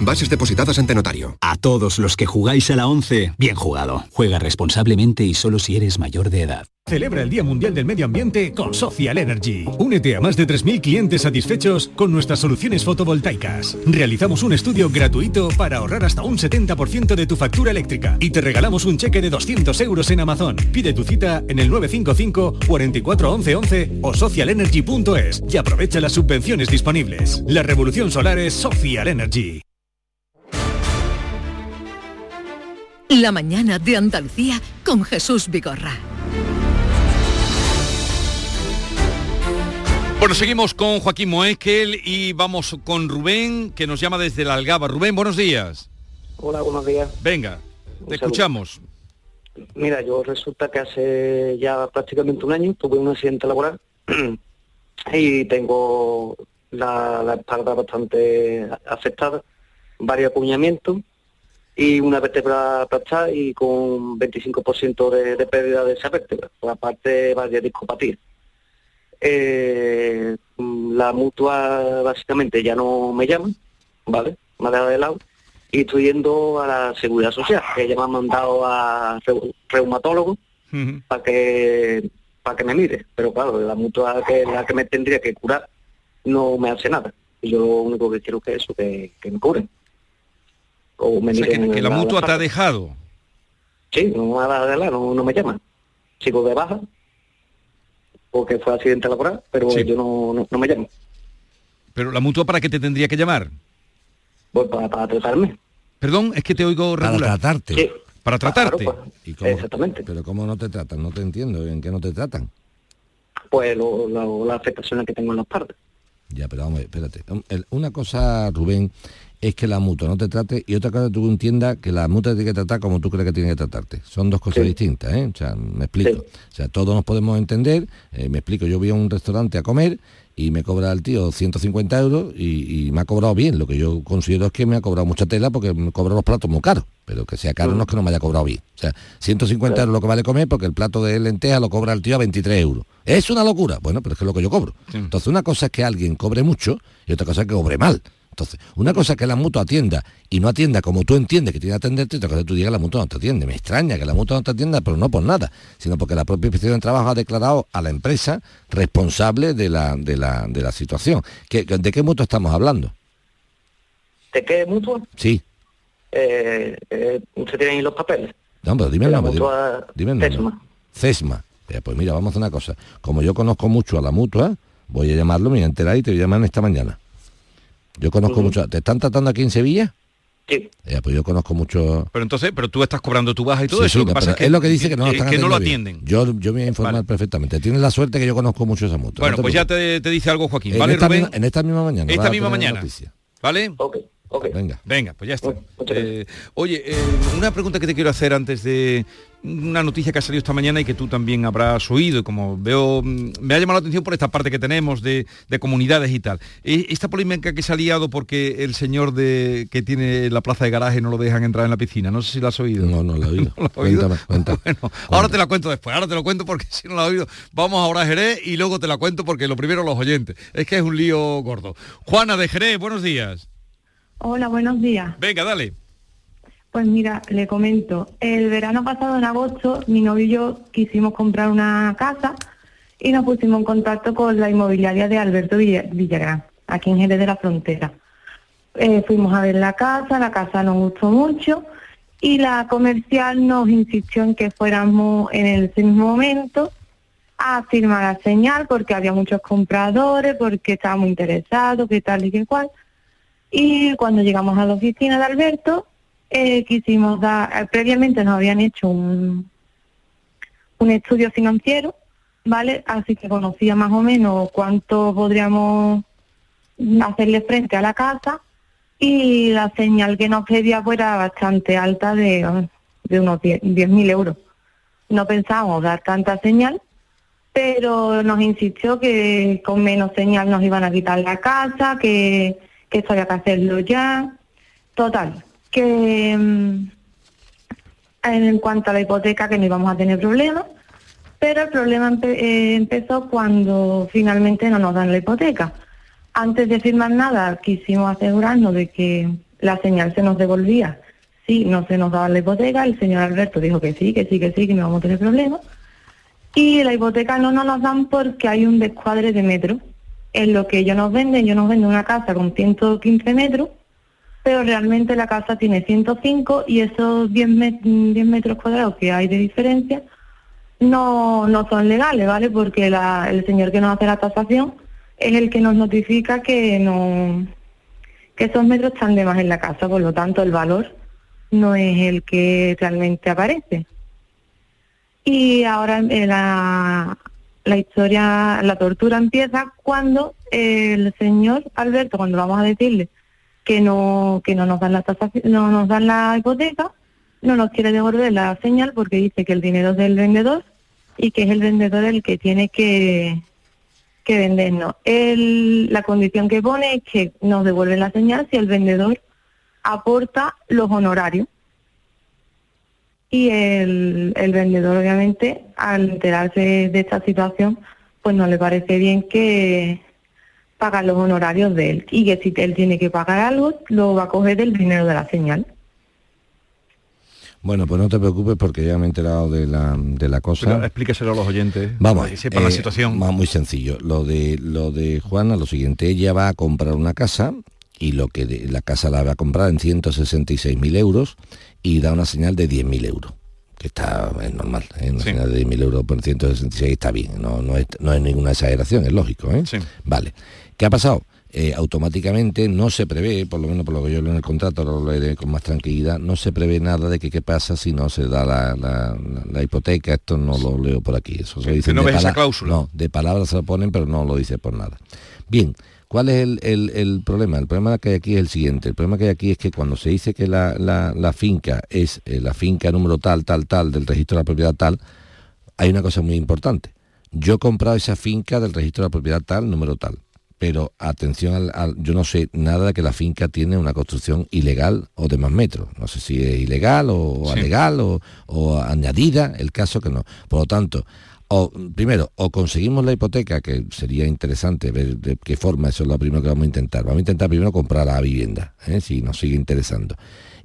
Bases depositadas ante notario. A todos los que jugáis a la 11, bien jugado. Juega responsablemente y solo si eres mayor de edad. Celebra el Día Mundial del Medio Ambiente con Social Energy. Únete a más de 3.000 clientes satisfechos con nuestras soluciones fotovoltaicas. Realizamos un estudio gratuito para ahorrar hasta un 70% de tu factura eléctrica y te regalamos un cheque de 200 euros en Amazon. Pide tu cita en el 955 44 11 11 o socialenergy.es y aprovecha las subvenciones disponibles. La revolución solar es Social Energy. La mañana de Andalucía con Jesús Vigorra. Bueno, seguimos con Joaquín Moesquel y vamos con Rubén, que nos llama desde la Algaba. Rubén, buenos días. Hola, buenos días. Venga, te escuchamos. Mira, yo resulta que hace ya prácticamente un año tuve un accidente laboral y tengo la, la espalda bastante afectada, varios apuñamientos y una vértebra aplastada y con 25% de, de pérdida de esa vértebra, por aparte varias discopatías. Eh, la mutua básicamente ya no me llama, ¿vale? Me ha dejado de lado y estoy yendo a la seguridad social, que ella me ha mandado a reu- reumatólogo para que para que me mire, pero claro, la mutua que la que me tendría que curar no me hace nada. Y yo lo único que quiero es que eso, que, que me curen. O me O sea, que, la la- mutua la te ha dejado. Sí, no me ha dado de lado, no, no me llama. Sigo de baja, porque fue accidente laboral, pero Sí. yo no, no, no me llamo. Pero la mutua para qué te tendría que llamar. Pues para, para tratarme. Perdón, es que te oigo Para regular. tratarte. Sí. Para tratarte. Claro, ¿Y cómo- Exactamente. Pero ¿cómo no te tratan? No te entiendo. ¿En qué no te tratan? Pues lo, lo- las afectaciones que tengo en las partes. Ya, pero vamos, a ver, espérate. Una cosa, Rubén, es que la mutua no te trate y otra cosa tú entiendas que la mutua te tiene que tratar como tú crees que tiene que tratarte. Son dos cosas Sí. distintas, ¿eh? O sea, me explico. O sea, todos nos podemos entender. eh, me explico, yo voy a un restaurante a comer y me cobra el tío 150 euros y, y me ha cobrado bien. Lo que yo considero es que me ha cobrado mucha tela porque me cobra los platos muy caros. Pero que sea caro no es que no me haya cobrado bien. O sea, 150 euros lo que vale comer porque el plato de lenteja lo cobra el tío a 23 euros. Es una locura. Bueno, pero es que es lo que yo cobro. Entonces, una cosa es que alguien cobre mucho y otra cosa es que cobre mal. Entonces, una cosa es que la mutua atienda y no atienda como tú entiendes que tiene que atenderte, otra cosa es que tú digas la mutua no te atiende. Me extraña que la mutua no te atienda, pero no por nada, sino porque la propia inspección de trabajo ha declarado a la empresa responsable de la, de la, de la situación. ¿Qué- ¿De qué mutua estamos hablando? ¿De qué mutua? Sí. Eh, eh, ¿Usted tiene ahí los papeles? No, pero dime el nombre. dime- mutua Dime el nombre. Cesma. Eh, Pues mira, vamos a hacer una cosa. Como yo conozco mucho a la mutua, voy a llamarlo, me voy a enterar y te voy a llamar esta mañana. Yo conozco mucho. ¿Te están tratando aquí en Sevilla? Sí. Pues yo conozco mucho. Pero entonces, pero tú estás cobrando tu baja y todo Sí, eso. sí, lo que pasa es que, es lo que dice que no, lo que, están que no lo atendiendo bien. atienden. Yo, yo me voy a informar perfectamente. Tienes la suerte que yo conozco mucho esa mutua. Bueno, no te pues ya te, te dice algo Joaquín. en, ¿Vale, esta Rubén? misma, en esta misma mañana. Esta misma mañana. noticia. ¿Vale? Ok, ok. Venga. Venga, pues ya está. Eh, oye, eh, una pregunta que te quiero hacer antes de una noticia que ha salido esta mañana y que tú también habrás oído, y como veo, mm, me ha llamado la atención por esta parte que tenemos de, de comunidades y tal. Eh, Esta polémica que se ha liado porque el señor de que tiene la plaza de garaje no lo dejan entrar en la piscina, no sé si lo has oído. No, no lo he oído. Cuéntame, cuéntame. Bueno, ahora te la cuento después, ahora te lo cuento porque si no lo has oído, vamos ahora a Jerez y luego te la cuento porque lo primero los oyentes. Es que es un lío gordo. Juana de Jerez, buenos días. Hola, buenos días. Venga, dale. Pues mira, le comento. El verano pasado, en agosto, mi novio y yo quisimos comprar una casa y nos pusimos en contacto con la inmobiliaria de Alberto Villa- Villagrán, aquí en Jerez de la Frontera. Eh, fuimos a ver la casa, la casa nos gustó mucho y la comercial nos insistió en que fuéramos en ese mismo momento a firmar la señal porque había muchos compradores, porque estábamos interesados, que tal y que cual. Y cuando llegamos a la oficina de Alberto, eh, quisimos dar, eh, previamente nos habían hecho un, un estudio financiero, ¿vale? Así que conocía más o menos cuánto podríamos hacerle frente a la casa y la señal que nos pedía pues, era bastante alta de, de unos 10 10.000 euros. No pensábamos dar tanta señal, pero nos insistió que con menos señal nos iban a quitar la casa, que, que esto había que hacerlo ya. Total, que mm, en cuanto a la hipoteca que no íbamos a tener problemas, pero el problema eh, empezó cuando finalmente no nos dan la hipoteca. Antes de firmar nada quisimos asegurarnos de que la señal se nos devolvía. Si no se nos daba la hipoteca, el señor Alberto dijo que sí, que sí, que sí, que no vamos a tener problemas. Y la hipoteca no nos la dan porque hay un descuadre de metros. En lo que ellos nos venden, ellos nos venden una casa con 115 metros, pero realmente la casa tiene 105 y esos 10, met- 10 metros cuadrados que hay de diferencia no, no son legales, ¿vale? Porque la- el señor que nos hace la tasación es el que nos notifica que no que esos metros están de más en la casa, por lo tanto el valor no es el que realmente aparece. Y ahora eh, la, la historia, la tortura empieza cuando el señor Alberto, cuando vamos a decirle que no que no nos dan la tasación, no nos dan la hipoteca, no nos quiere devolver la señal porque dice que el dinero es del vendedor y que es el vendedor el que tiene que, que vendernos. El, la condición que pone es que nos devuelven la señal si el vendedor aporta los honorarios. Y el, el vendedor, obviamente, al enterarse de esta situación, pues no le parece bien que, pagar los honorarios de él y que si él tiene que pagar algo, lo va a coger del dinero de la señal. Bueno, pues no te preocupes porque ya me he enterado de la, de la cosa. Pero explíqueselo a los oyentes. Vamos, para que sepan la eh, situación. va muy sencillo. Lo de lo de Juana, lo siguiente, ella va a comprar una casa y lo que la casa la va a comprar en 166.000 euros y da una señal de 10.000 euros que está es normal, ¿eh? una señal de 10.000 euros por 166 está bien, no, no, es, no es ninguna exageración, es lógico. ¿eh? Vale. ¿Qué ha pasado? Eh, automáticamente no se prevé, por lo menos por lo que yo leo en el contrato, lo leeré con más tranquilidad, no se prevé nada de que qué pasa si no se da la, la- hipoteca, esto no lo leo por aquí, eso se dice no ves esa cláusula. No, de palabras se lo ponen, pero no lo dice por nada. Bien, ¿cuál es el, el- el problema? El problema que hay aquí es el siguiente. El problema que hay aquí es que cuando se dice que la, la- la finca es eh, la finca número tal, tal, tal, del registro de la propiedad tal, hay una cosa muy importante. Yo he comprado esa finca del registro de la propiedad tal, número tal. Pero atención, al, al- yo no sé nada de que la finca tiene una construcción ilegal o de más metros. No sé si es ilegal o Sí. alegal o, o añadida, el caso que no. Por lo tanto, o primero, o conseguimos la hipoteca, que sería interesante ver de qué forma, eso es lo primero que vamos a intentar. Vamos a intentar primero comprar la vivienda, ¿eh? si nos sigue interesando.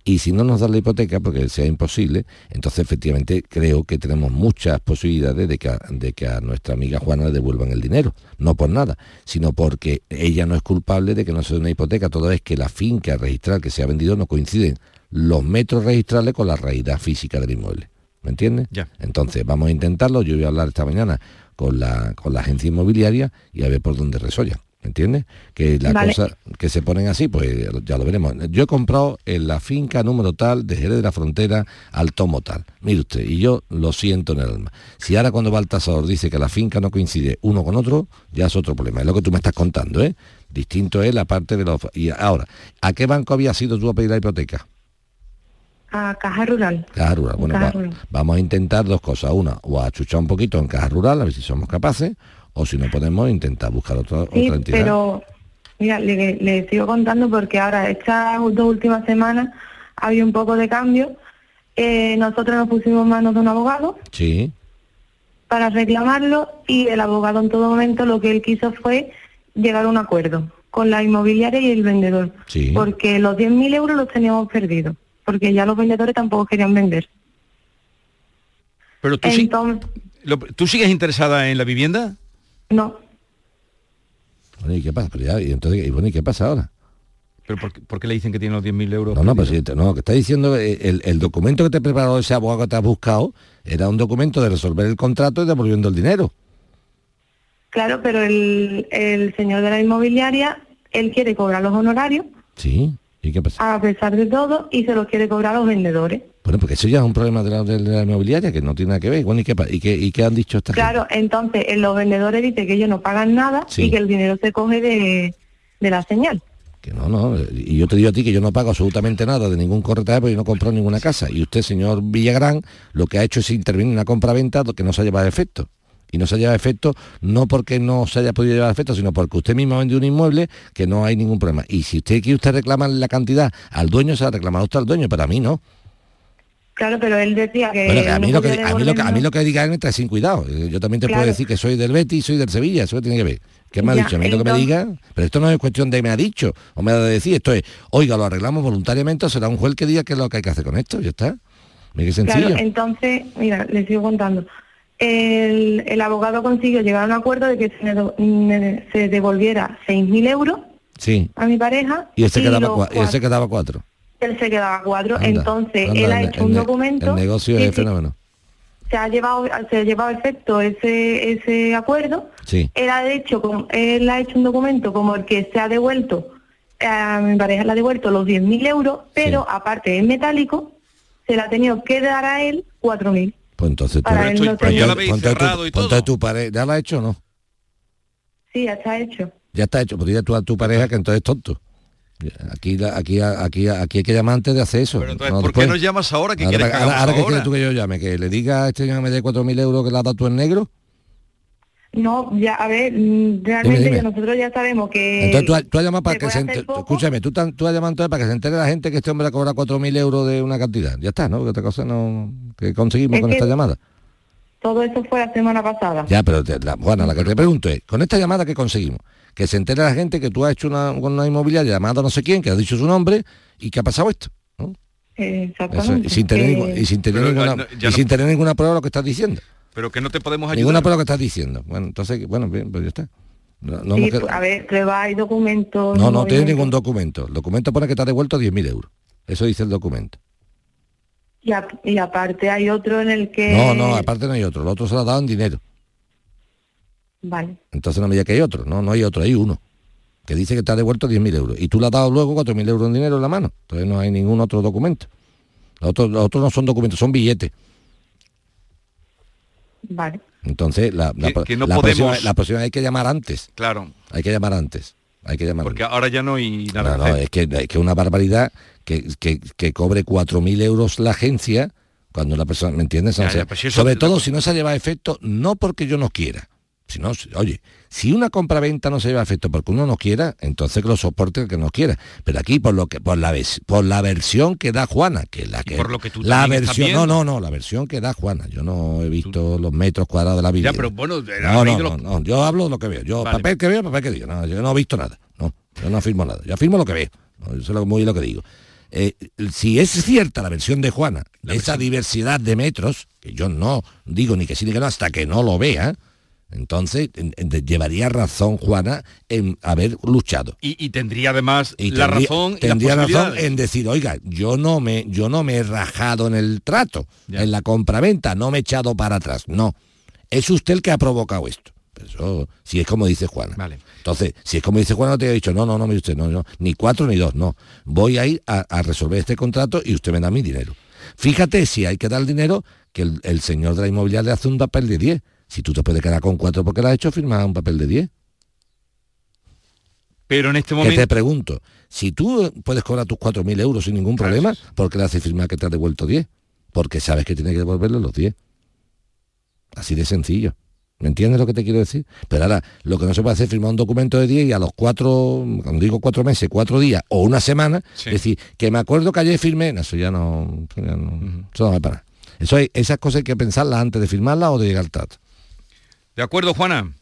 Y si no nos da la hipoteca, porque sea imposible, entonces efectivamente creo que tenemos muchas posibilidades de que, a, de que a nuestra amiga Juana le devuelvan el dinero. No por nada, sino porque ella no es culpable de que no se dé una hipoteca, toda vez que la finca registral que se ha vendido no coinciden los metros registrales con la realidad física del inmueble. ¿Me entiendes? Ya. Entonces vamos a intentarlo. Yo voy a hablar esta mañana con la, con la agencia inmobiliaria y a ver por dónde resollan. ¿Me entiendes? Que la Vale. cosa que se ponen así, pues ya lo veremos. Yo he comprado en la finca número tal de Jerez de la Frontera al tomo tal. Mire usted, y yo lo siento en el alma. Si ahora cuando va el tasador dice que la finca no coincide uno con otro, ya es otro problema. Es lo que tú me estás contando, ¿eh? Distinto es la parte de los... Y ahora, ¿a qué banco había sido tú a pedir la hipoteca? A Caja Rural. Caja Rural. Bueno, Caja va- Rural. vamos a intentar dos cosas. Una, o achuchar un poquito en Caja Rural, a ver si somos capaces, o si no podemos, intentar buscar otra, Sí, otra entidad. pero mira, le, le sigo contando porque ahora estas dos últimas semanas había un poco de cambio. Eh, nosotros nos pusimos en manos de un abogado Sí, para reclamarlo y el abogado en todo momento lo que él quiso fue llegar a un acuerdo con la inmobiliaria y el vendedor. Sí. Porque los 10.000 euros los teníamos perdidos, porque ya los vendedores tampoco querían vender. Pero tú, sí- Entonces, lo- ¿tú sigues interesada en la vivienda? no, Bueno, ¿y qué pasa? Pero ya, y entonces, y bueno, ¿y qué pasa ahora? ¿Pero por, qué- por qué le dicen que tiene los 10.000 euros? No, no, pero perdidos? si no, que está diciendo, el, el documento que te preparó ese abogado que te has buscado era un documento de resolver el contrato y devolviendo el dinero. claro, pero el, el señor de la inmobiliaria, él quiere cobrar los honorarios Sí, ¿y qué pasa? a pesar de todo y se los quiere cobrar a los vendedores. Bueno, porque eso ya es un problema de la, de la inmobiliaria que no tiene nada que ver. Bueno, ¿y qué, y qué, y qué han dicho esta gente? Claro, entonces en los vendedores dice que ellos no pagan nada Sí. y que el dinero se coge de, de la señal. Que no, no, y yo te digo a ti que yo no pago absolutamente nada de ningún corretaje porque yo no compro ninguna casa. Y usted, señor Villagrán, lo que ha hecho es intervenir en una compra-venta que no se ha llevado a efecto. Y no se ha llevado a efecto no porque no se haya podido llevar a efecto, sino porque usted mismo ha vendido un inmueble que no hay ningún problema. Y si usted quiere usted reclamar la cantidad al dueño, se la reclama usted al dueño, pero a mí no. Claro, pero él decía que... Bueno, a, mí lo que, podía a, mí lo que, a mí devolvernos. lo que diga él me trae sin cuidado. Eh, Yo también te Claro. puedo decir que soy del Betis soy del Sevilla, eso que tiene que ver. ¿Qué me ha Ya, dicho? A mí lo que me diga, pero esto no es cuestión de me ha dicho o me ha de decir, esto es, oiga, lo arreglamos voluntariamente o será un juez que diga qué es lo que hay que hacer con esto, ya está. Mira qué sencillo. Claro, entonces, mira, le sigo contando. El, el abogado consiguió llegar a un acuerdo de que se, me se devolviera 6.000 euros Sí. a mi pareja Y él se quedaba, los cua- y él se cuatro- quedaba cuatro. él se quedaba cuatro. Anda, entonces, anda, él ha hecho el un documento... El negocio es fenómeno. se ha llevado se ha llevado a efecto ese ese acuerdo Sí. él ha hecho él ha hecho un documento como el que se ha devuelto a mi pareja le ha devuelto los 10.000 euros pero aparte en metálico se le ha tenido que dar a él 4.000 Pues entonces tú, Para él no ponte- ya lo habéis ponte cerrado tu, y ponte tu pareja, ¿ya lo ha hecho o no? sí ya está hecho Ya está hecho, pues dile tú a tu pareja que entonces es tonto. Aquí, la- aquí, aquí, aquí hay que llamar antes de hacer eso. Pero entonces, no ¿por qué no llamas ahora? ¿Qué ahora, que ahora, ahora, ¿qué ahora? quieres tú que yo llame? Que le diga a este señor que me dé 4.000 euros que le has dado tú en negro. No ya a ver mm, realmente dime. nosotros ya sabemos que Entonces tú, has- tú has llamado para que se enter- escúchame, tú, tan- tú has llamado entonces para que se entere la gente que este hombre ha cobrado 4.000 euros de una cantidad. Ya está, ¿no? Que otra cosa no que conseguimos Es con que- esta llamada. Todo eso fue la semana pasada. Ya, pero te- la, Juana, la que te pregunto es, con esta llamada que conseguimos, que se entere la gente que tú has hecho una, una inmobiliaria llamada no sé quién, que has dicho su nombre y que ha pasado esto. Eso, Exactamente. y sin tener, y sin tener ninguna, no, y sin tener ninguna prueba de lo que estás diciendo. Pero que no te podemos ayudar. Ninguna de lo que estás diciendo. Bueno, entonces, bueno, bien, pues ya está. No, no sí, pues, a ver, prueba y documentos. no, no tiene movimientos. ningún documento. El documento pone que te ha devuelto 10.000 euros. Eso dice el documento. Y, a- y aparte hay otro en el que... No, no, aparte no hay otro. El otro se lo ha dado en dinero. Vale, Entonces no me diga que hay otro. No, no hay otro, hay uno. Que dice que te ha devuelto 10.000 euros. Y tú le has dado luego 4.000 euros en dinero en la mano. Entonces no hay ningún otro documento. Los otros, los otros no son documentos, son billetes. Vale. Entonces, la, la, Que- que no la podemos- próxima, la próxima hay que llamar antes. Claro. Hay que llamar antes. Hay que llamar Porque ahora ya no hay nada No, es que es que una barbaridad que, que, que cobre 4.000 euros la agencia cuando una persona, ¿me entiendes? Ya, O sea, ya, pues si eso- sobre todo si no se lleva a efecto, no porque yo no quiera, si- oye, si una compra-venta no se lleva a efecto porque uno no quiera, entonces que lo soporte el que no quiera. Pero aquí por lo que por la por la versión que da Juana, que es la que por lo que tú la versión, no, no, no, la versión que da Juana. Yo no he visto los metros cuadrados de la Ya, vivienda. pero bueno, No, no, los- no, no, yo hablo de lo que veo. Yo Vale. papel que veo, papel que digo. No, yo no he visto nada. No, yo no afirmo nada. Yo afirmo lo que veo. No, Eso es muy lo que digo. Eh, si es cierta la versión de Juana, esa diversidad de metros, que yo no digo ni que sí ni que no, hasta que no lo vea, entonces en- en- llevaría razón Juana en haber luchado. Y, y tendría además Y la tendría- razón y las tendría razón en decir, oiga, yo no me, yo no me he rajado en el trato, en la compraventa, no me he echado para atrás. No. Es usted el que ha provocado esto. Eso, si es como dice Juana. Entonces, si es como dice Juana, te he dicho, no, no, no, usted, no, no, ni cuatro ni dos, no. Voy a ir a, a resolver este contrato y usted me da mi dinero. Fíjate si hay que dar dinero, que el, el señor de la inmobiliaria le hace un papel de 10. Si tú te puedes quedar con cuatro porque lo has hecho, firma un papel de 10. Pero en este Que momento... te pregunto, si tú puedes cobrar tus 4.000 euros sin ningún problema, ¿por qué le haces firmar que te ha devuelto 10? Porque sabes que tienes que devolverle los 10. Así de sencillo. ¿Me entiendes lo que te quiero decir? Pero ahora, lo que no se puede hacer es firmar un documento de 10 y a los cuatro, cuando digo cuatro meses, cuatro días o una semana, decir, que me acuerdo que ayer firmé, no, eso ya no, ya no- eso no va para nada. Eso hay, esas cosas hay que pensarlas antes de firmarlas o de llegar al trato. ¿De acuerdo, Juana?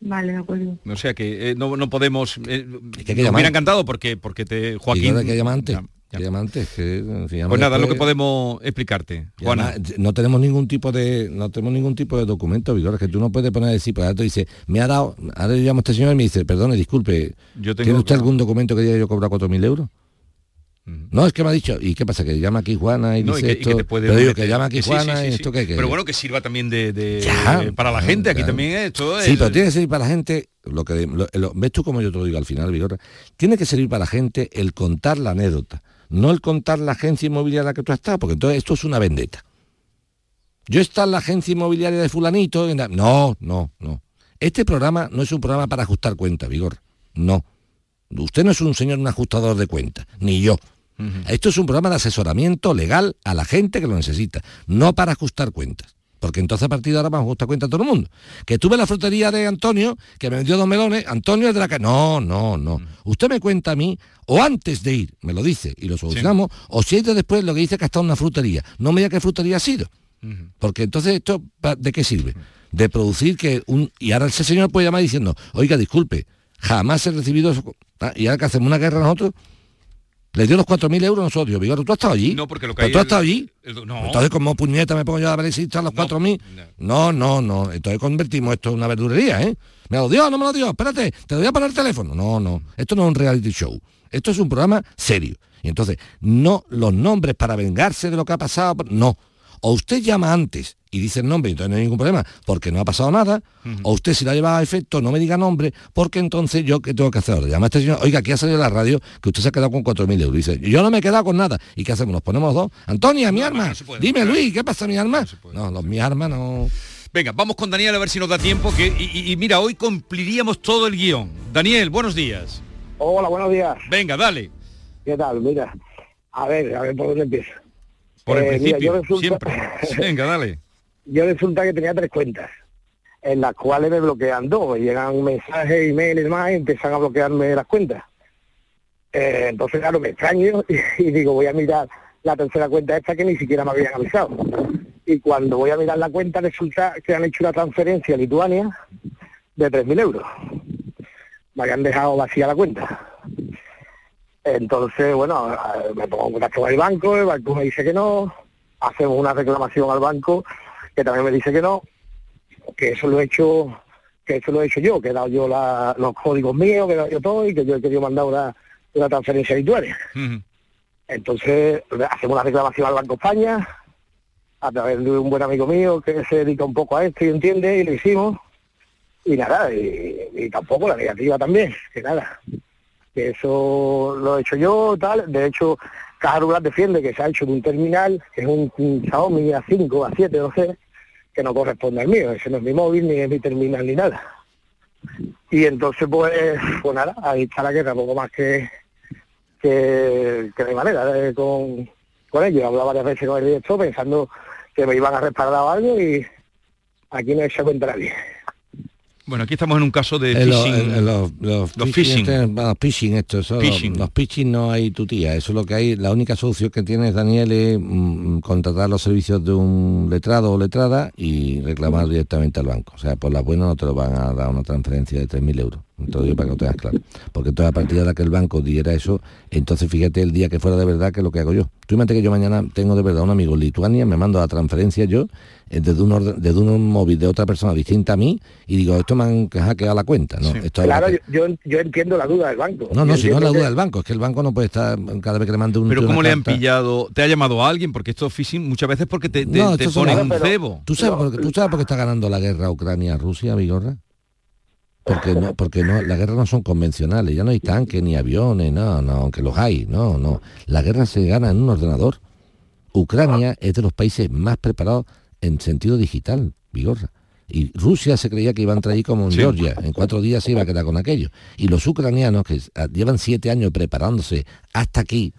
Vale, de acuerdo. O sea que eh, no, no podemos... Eh, que me hubiera encantado porque, porque te... Joaquín... Que llama antes, que llama antes, que, en fin, llama Pues nada, lo que podemos explicarte, Juana. además, no tenemos ningún tipo de no tenemos ningún tipo de documento Vigor, que tú no puedes poner a decir pues ahora tú dices me ha dado ahora yo llamo a este señor y me dice perdone disculpe Yo tengo- ¿tiene usted algún documento que diga yo cobrar 4.000 euros? No, es que me ha dicho, ¿y qué pasa? Que llama aquí Juana y No, y dice que, y que esto, te puede pero digo que llama aquí que sí, Juana sí, sí, y esto que, Pero bueno, que sirva también de, de- Ya, para la gente, aquí claro. también esto Sí, pero tiene que servir para la gente, lo que lo- lo- ves tú como yo te lo digo al final, Vigorra, tiene que servir para la gente el contar la anécdota, no el contar la agencia inmobiliaria en la que tú has estado, porque entonces esto es una vendetta. Yo está en la agencia inmobiliaria de fulanito, en la- no, no, no. Este programa no es un programa para ajustar cuentas, Vigor. No. Usted no es un señor un ajustador de cuentas, ni yo. Esto es un programa de asesoramiento legal a la gente que lo necesita, no para ajustar cuentas. Porque entonces a partir de ahora vamos a ajustar cuentas a todo el mundo. Que tuve la frutería de Antonio, que me vendió dos melones, Antonio es de la calle. No, no, no. Usted me cuenta a mí, o antes de ir, me lo dice y lo solucionamos, o si ha ido después lo que dice que ha estado en una frutería. No me diga qué frutería ha sido. Porque entonces esto, ¿de qué sirve? De producir que un... Y ahora ese señor puede llamar diciendo, oiga, disculpe, jamás he recibido eso. Ah, y ahora que hacemos una guerra nosotros, le dio los 4.000 euros a nosotros. Vigor, ¿tú has estado allí? No, porque lo que ¿Pero hay tú has el- estado allí? el- no. Entonces, como puñeta me pongo yo a ver si están los 4.000? No, no, no. Entonces convertimos esto en una verdurería, ¿eh? Me lo dio, no me lo dio. Espérate, te lo voy a poner el teléfono. No, no. Esto no es un reality show. Esto es un programa serio. Y entonces, no los nombres para vengarse de lo que ha pasado, no. O usted llama antes y dice el nombre y entonces no hay ningún problema, porque no ha pasado nada, o usted si lo ha llevado a efecto no me diga nombre, porque entonces yo qué tengo que hacer ahora. Llama a este señor, oiga, aquí ha salido la radio que usted se ha quedado con 4.000 euros. Dice, yo no me he quedado con nada. ¿Y qué hacemos? Nos ponemos dos. Antonia, mi arma. Dime, Luis, ¿qué pasa, mi arma? No, los, mi arma no... Venga, vamos con Daniel a ver si nos da tiempo. Que, y, y- y mira, hoy cumpliríamos todo el guion. Daniel, buenos días. Hola, buenos días. Venga, dale. ¿Qué tal? Mira, a ver, a ver por dónde empiezo. Por el Eh, principio, yo resulta- siempre. Venga, dale. Yo resulta que tenía tres cuentas, en las cuales me bloquean dos. Llegan mensajes, email y demás, y empiezan a bloquearme las cuentas. Eh, entonces, claro, me extraño y, y digo, voy a mirar la tercera cuenta esta que ni siquiera me habían avisado. y cuando voy a mirar la cuenta resulta que han hecho una transferencia a Lituania de 3.000 euros. Me habían dejado vacía la cuenta. Entonces, bueno, eh, me pongo en contacto con el banco, el banco me dice que no, hacemos una reclamación al banco que también me dice que no, que eso lo he hecho, que eso lo he hecho yo, que he dado yo la- los códigos míos, que he dado yo todo y que yo he querido mandar una, una transferencia a Lituania. Entonces, hacemos una reclamación al Banco España, a través de un buen amigo mío que se dedica un poco a esto y entiende, y lo hicimos. Y nada, y, y tampoco la negativa también, que nada. Que eso lo he hecho yo, tal. De hecho, Caja Rural defiende que se ha hecho de un terminal, que es un, un Xiaomi A5, A7, no sé, que no corresponde al mío. Ese no es mi móvil, ni es mi terminal, ni nada. Y entonces, pues, pues nada, ahí está la guerra, poco más que, que, de manera eh, con, con ellos. He hablado varias veces con el director pensando que me iban a respaldar algo y aquí no se cuenta nadie. Bueno, aquí estamos en un caso de Eh, phishing. eh, los, los Los phishing, phishing. este, bueno, phishing, esto, eso, los- Phishing. Los, phishing no hay tutía, eso es lo que hay. La única solución que tienes, Daniel, es mm, contratar los servicios de un letrado o letrada y reclamar directamente al banco. O sea, por la buena no te lo van a dar una transferencia de 3.000 euros. Te lo digo para que lo tengas claro. Porque entonces a partir de que el banco diera eso, entonces fíjate el día que fuera de verdad que es lo que hago yo. Tú imagínate que yo mañana tengo de verdad un amigo en Lituania, me mando la transferencia yo eh, desde un, orden- desde un móvil de otra persona distinta a mí y digo, esto me han hackeado la cuenta. No, esto habrá Claro, que- yo, yo, entiendo la duda del banco. no, no, Yo si no es la duda que- del banco, es que el banco no puede estar cada vez que le mande un Pero ¿cómo le han pillado? ¿Te ha llamado a alguien? Porque esto phishing muchas veces porque te, te, No, ponen un cebo. ¿Tú sabes, por qué, ¿Tú sabes por qué está ganando la guerra Ucrania-Rusia, Vigorra? Porque no, porque no, las guerras no son convencionales, ya no hay tanques ni aviones, no, no, aunque los hay, no, no. La guerra se gana en un ordenador. Ucrania es de los países más preparados en sentido digital, Vigorra. Y Rusia se creía que iba a entrar ahí como en Sí. Georgia, en cuatro días se iba a quedar con aquello. Y los ucranianos, que ah, llevan siete años preparándose hasta aquí,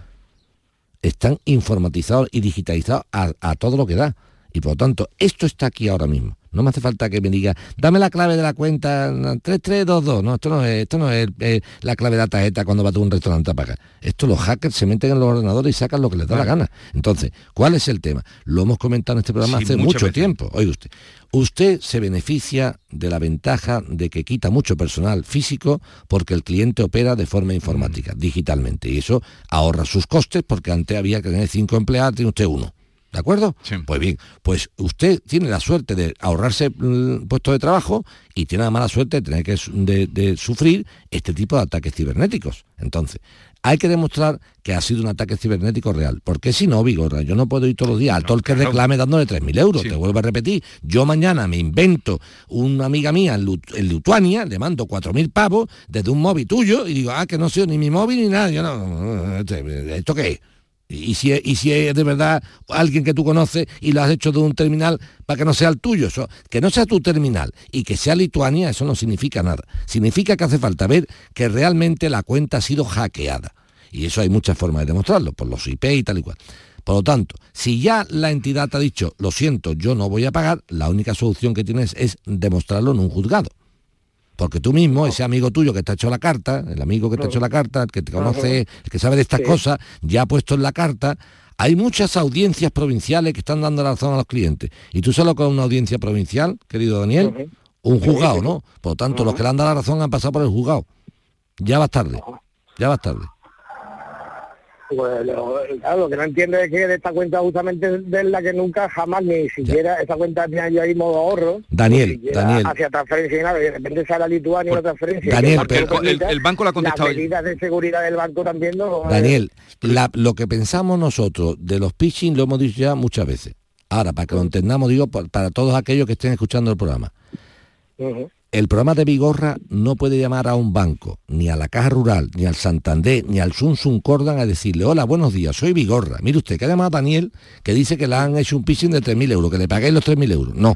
están informatizados y digitalizados a, a todo lo que da. Y por lo tanto, esto está aquí ahora mismo. No me hace falta que me diga, dame la clave de la cuenta 3322. No, esto no es, esto no es la clave de la tarjeta cuando vas a un restaurante a pagar. Esto los hackers se meten en los ordenadores y sacan lo que les da la gana. Entonces, ¿cuál es el tema? Lo hemos comentado en este programa Sí, hace mucho veces. tiempo. Oiga usted, usted se beneficia de la ventaja de que quita mucho personal físico porque el cliente opera de forma informática, digitalmente. Y eso ahorra sus costes porque antes había que tener cinco empleados, tiene usted uno. ¿De acuerdo? Pues bien, pues usted tiene la suerte de ahorrarse puesto de trabajo y tiene la mala suerte de tener que su- de, de sufrir este tipo de ataques cibernéticos. Entonces, hay que demostrar que ha sido un ataque cibernético real. Porque si no, Vigorra, yo no puedo ir todos los días al todo el que reclame dándole 3.000 euros. Te vuelvo a repetir. Yo mañana me invento una amiga mía en, Lut- en Lituania, le mando 4.000 pavos desde un móvil tuyo y digo, ah, que no sé ni mi móvil ni nada. Yo no, ¿esto qué es? Y si, es- y si es de verdad alguien que tú conoces y lo has hecho de un terminal para que no sea el tuyo, que no sea tu terminal y que sea Lituania, eso no significa nada. Significa que hace falta ver que realmente la cuenta ha sido hackeada. Y eso hay muchas formas de demostrarlo, por los IP y tal y cual. Por lo tanto, si ya la entidad te ha dicho, lo siento, yo no voy a pagar, la única solución que tienes es demostrarlo en un juzgado. Porque tú mismo, ese amigo tuyo que te ha hecho la carta, el amigo que te ha hecho la carta, el que te conoce, el que sabe de estas Sí. cosas, ya ha puesto en la carta, hay muchas audiencias provinciales que están dando la razón a los clientes. Y tú solo con una audiencia provincial, querido Daniel, un juzgado, ¿no? Por lo tanto, los que le han dado la razón han pasado por el juzgado. Ya vas tarde, ya vas tarde. Pues lo, claro, lo que no entiendo es que de esta cuenta justamente de la que nunca jamás ni siquiera esa cuenta tenía yo ahí modo ahorro. Daniel, Daniel. Hacia transferencia y nada, y de repente sale a Lituania una transferencia. Daniel, que el banco pero- el- el banco le ha contestado- Las medidas de seguridad del banco también no... Daniel, la- lo que pensamos nosotros de los pitching lo hemos dicho ya muchas veces. Ahora, para que lo entendamos, digo, pa- para todos aquellos que estén escuchando el programa. El programa de Vigorra no puede llamar a un banco, ni a la Caja Rural, ni al Santander, ni al Sunsun Cordan a decirle, hola, buenos días, soy Vigorra. Mire usted, que ha llamado a Daniel, que dice que le han hecho un pitching de 3.000 euros, que le paguéis los 3.000 euros. No.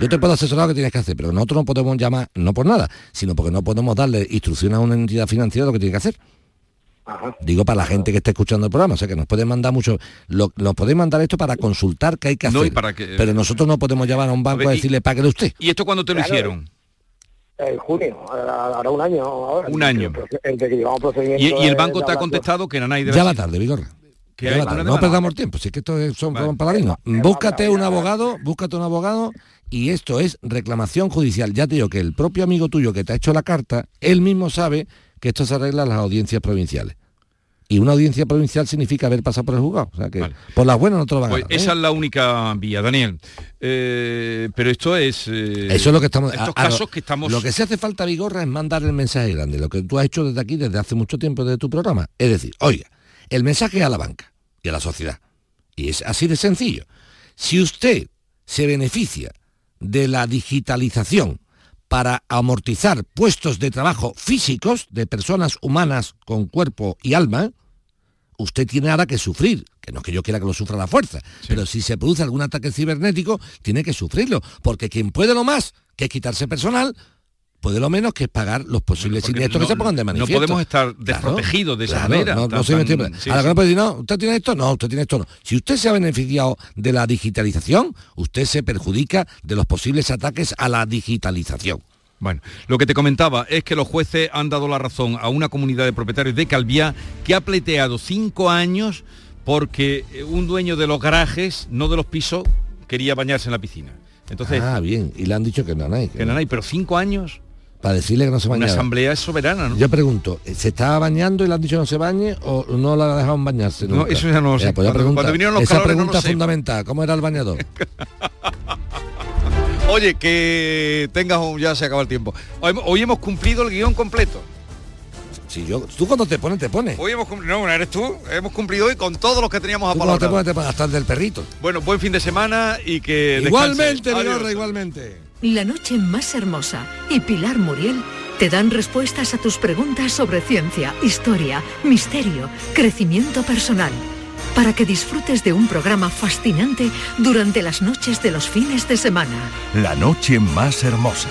Yo te puedo asesorar lo que tienes que hacer, pero nosotros no podemos llamar, no por nada, sino porque no podemos darle instrucción a una entidad financiera de lo que tiene que hacer. Digo para la gente que está escuchando el programa, o sea que nos pueden mandar mucho, lo- nos pueden mandar esto para consultar qué hay que hacer. No, y para que- Pero nosotros no podemos llamar a un banco ver, a, y- decirle páguele usted. ¿Y esto cuándo te lo Claro. hicieron? En junio, ahora un año ahora. Un año. Entre que llevamos procedimiento ¿Y, y el banco de te ha contestado que Nanay Ya va tarde, Llévatelo, una no perdamos tiempo, si es que esto es- son son paladinos. Búscate un abogado, búscate un abogado y esto es reclamación judicial. Ya te digo que el propio amigo tuyo que te ha hecho la carta, él mismo sabe que esto se arregla en las audiencias provinciales. Y una audiencia provincial significa haber pasado por el juzgado. O sea que por las buenas no te lo van a Pues dar, ¿eh? esa es la única vía, Daniel. Eh, pero esto es... eh, Eso es lo que estamos... Estos a- a- casos que estamos... Lo que se hace falta, Vigorra, es mandar el mensaje grande, lo que tú has hecho desde aquí, desde hace mucho tiempo, desde tu programa. Es decir, oiga, el mensaje a la banca y a la sociedad. Y es así de sencillo. Si usted se beneficia de la digitalización para amortizar puestos de trabajo físicos de personas humanas con cuerpo y alma, usted tiene ahora que sufrir, que no es que yo quiera que lo sufra la fuerza, pero si se produce algún ataque cibernético, tiene que sufrirlo, porque quien puede lo más, que es quitarse personal, puede lo menos que es pagar los posibles Porque siniestros no- que se pongan de no manifiesto. podemos estar Claro, desprotegidos de esa claro, manera, No, tan- no soy tan- sí, Ahora sí. que no puede decir, no, usted tiene esto, no, usted tiene esto, no. Si usted se ha beneficiado de la digitalización, usted se perjudica de los posibles ataques a la digitalización. Bueno, lo que te comentaba es que los jueces han dado la razón a una comunidad de propietarios de Calviá que ha pleiteado cinco años porque eh, un dueño de los garajes, no de los pisos, quería bañarse en la piscina. Entonces, ah, bien, y le han dicho que no hay. que no hay, pero cinco años, Para decirle que no se una bañara. asamblea es soberana, ¿no? Yo pregunto, ¿se estaba bañando y le han dicho no se bañe o no la dejaron bañarse? No, eso ya no lo sé. pues Cuando- pregunta- cuando vinieron los esa calores no pregunta sé. fundamental, ¿cómo era el bañador? Oye, que tengas un... ya se acaba el tiempo. Hoy, hoy hemos cumplido el guion completo. Si yo, tú cuando te pones, te pones. Hoy hemos cumplido, no, eres tú, hemos cumplido hoy con todos los que teníamos Tú cuando te pones, te pones hasta el del perrito. Bueno, buen fin de semana y que Igualmente. Vigorra, igualmente. La noche más hermosa y Pilar Muriel te dan respuestas a tus preguntas sobre ciencia, historia, misterio, crecimiento personal, para que disfrutes de un programa fascinante durante las noches de los fines de semana. La noche más hermosa.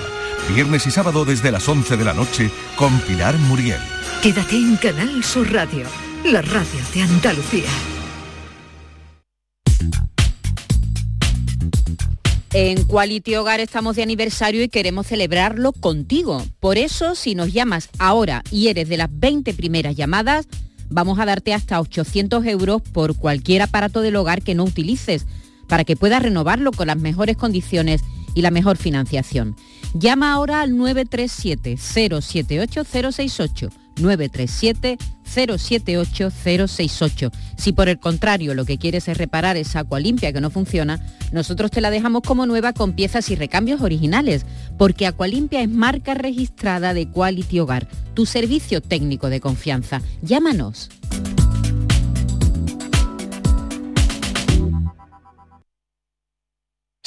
Viernes y sábado desde las 11 de la noche con Pilar Muriel. Quédate en Canal Sur Radio, la radio de Andalucía. En Quality Hogar estamos de aniversario y queremos celebrarlo contigo. Por eso, si nos llamas ahora y eres de las 20 primeras llamadas, vamos a darte hasta 800 euros por cualquier aparato del hogar que no utilices, para que puedas renovarlo con las mejores condiciones y la mejor financiación. Llama ahora al 937-078-068. 937-078-068. Si por el contrario lo que quieres es reparar esa agua limpia que no funciona, nosotros te la dejamos como nueva con piezas y recambios originales, porque Aqualimpia es marca registrada de Quality Hogar, tu servicio técnico de confianza. Llámanos.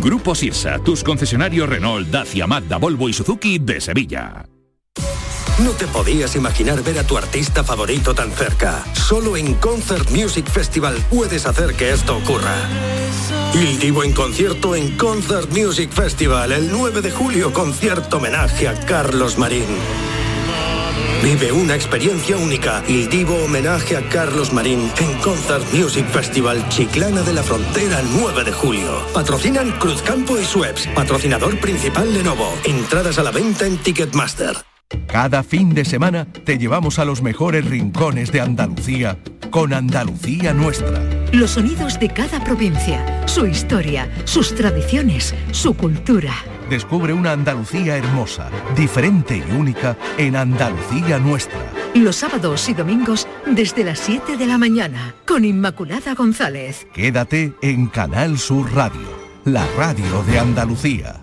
Grupo Sirsa, tus concesionarios Renault, Dacia, Mazda, Volvo y Suzuki de Sevilla. No te podías imaginar ver a tu artista favorito tan cerca. Solo en Concert Music Festival puedes hacer que esto ocurra. Il Divo en concierto en Concert Music Festival el 9 de julio, concierto homenaje a Carlos Marín. Vive una experiencia única. Il Divo homenaje a Carlos Marín en Concert Music Festival Chiclana de la Frontera el 9 de julio. Patrocinan Cruzcampo y Sueps. Patrocinador principal Lenovo. Entradas a la venta en Ticketmaster. Cada fin de semana te llevamos a los mejores rincones de Andalucía con Andalucía Nuestra. Los sonidos de cada provincia, su historia, sus tradiciones, su cultura. Descubre una Andalucía hermosa, diferente y única en Andalucía Nuestra. Los sábados y domingos desde las 7 de la mañana con Inmaculada González. Quédate en Canal Sur Radio, la radio de Andalucía.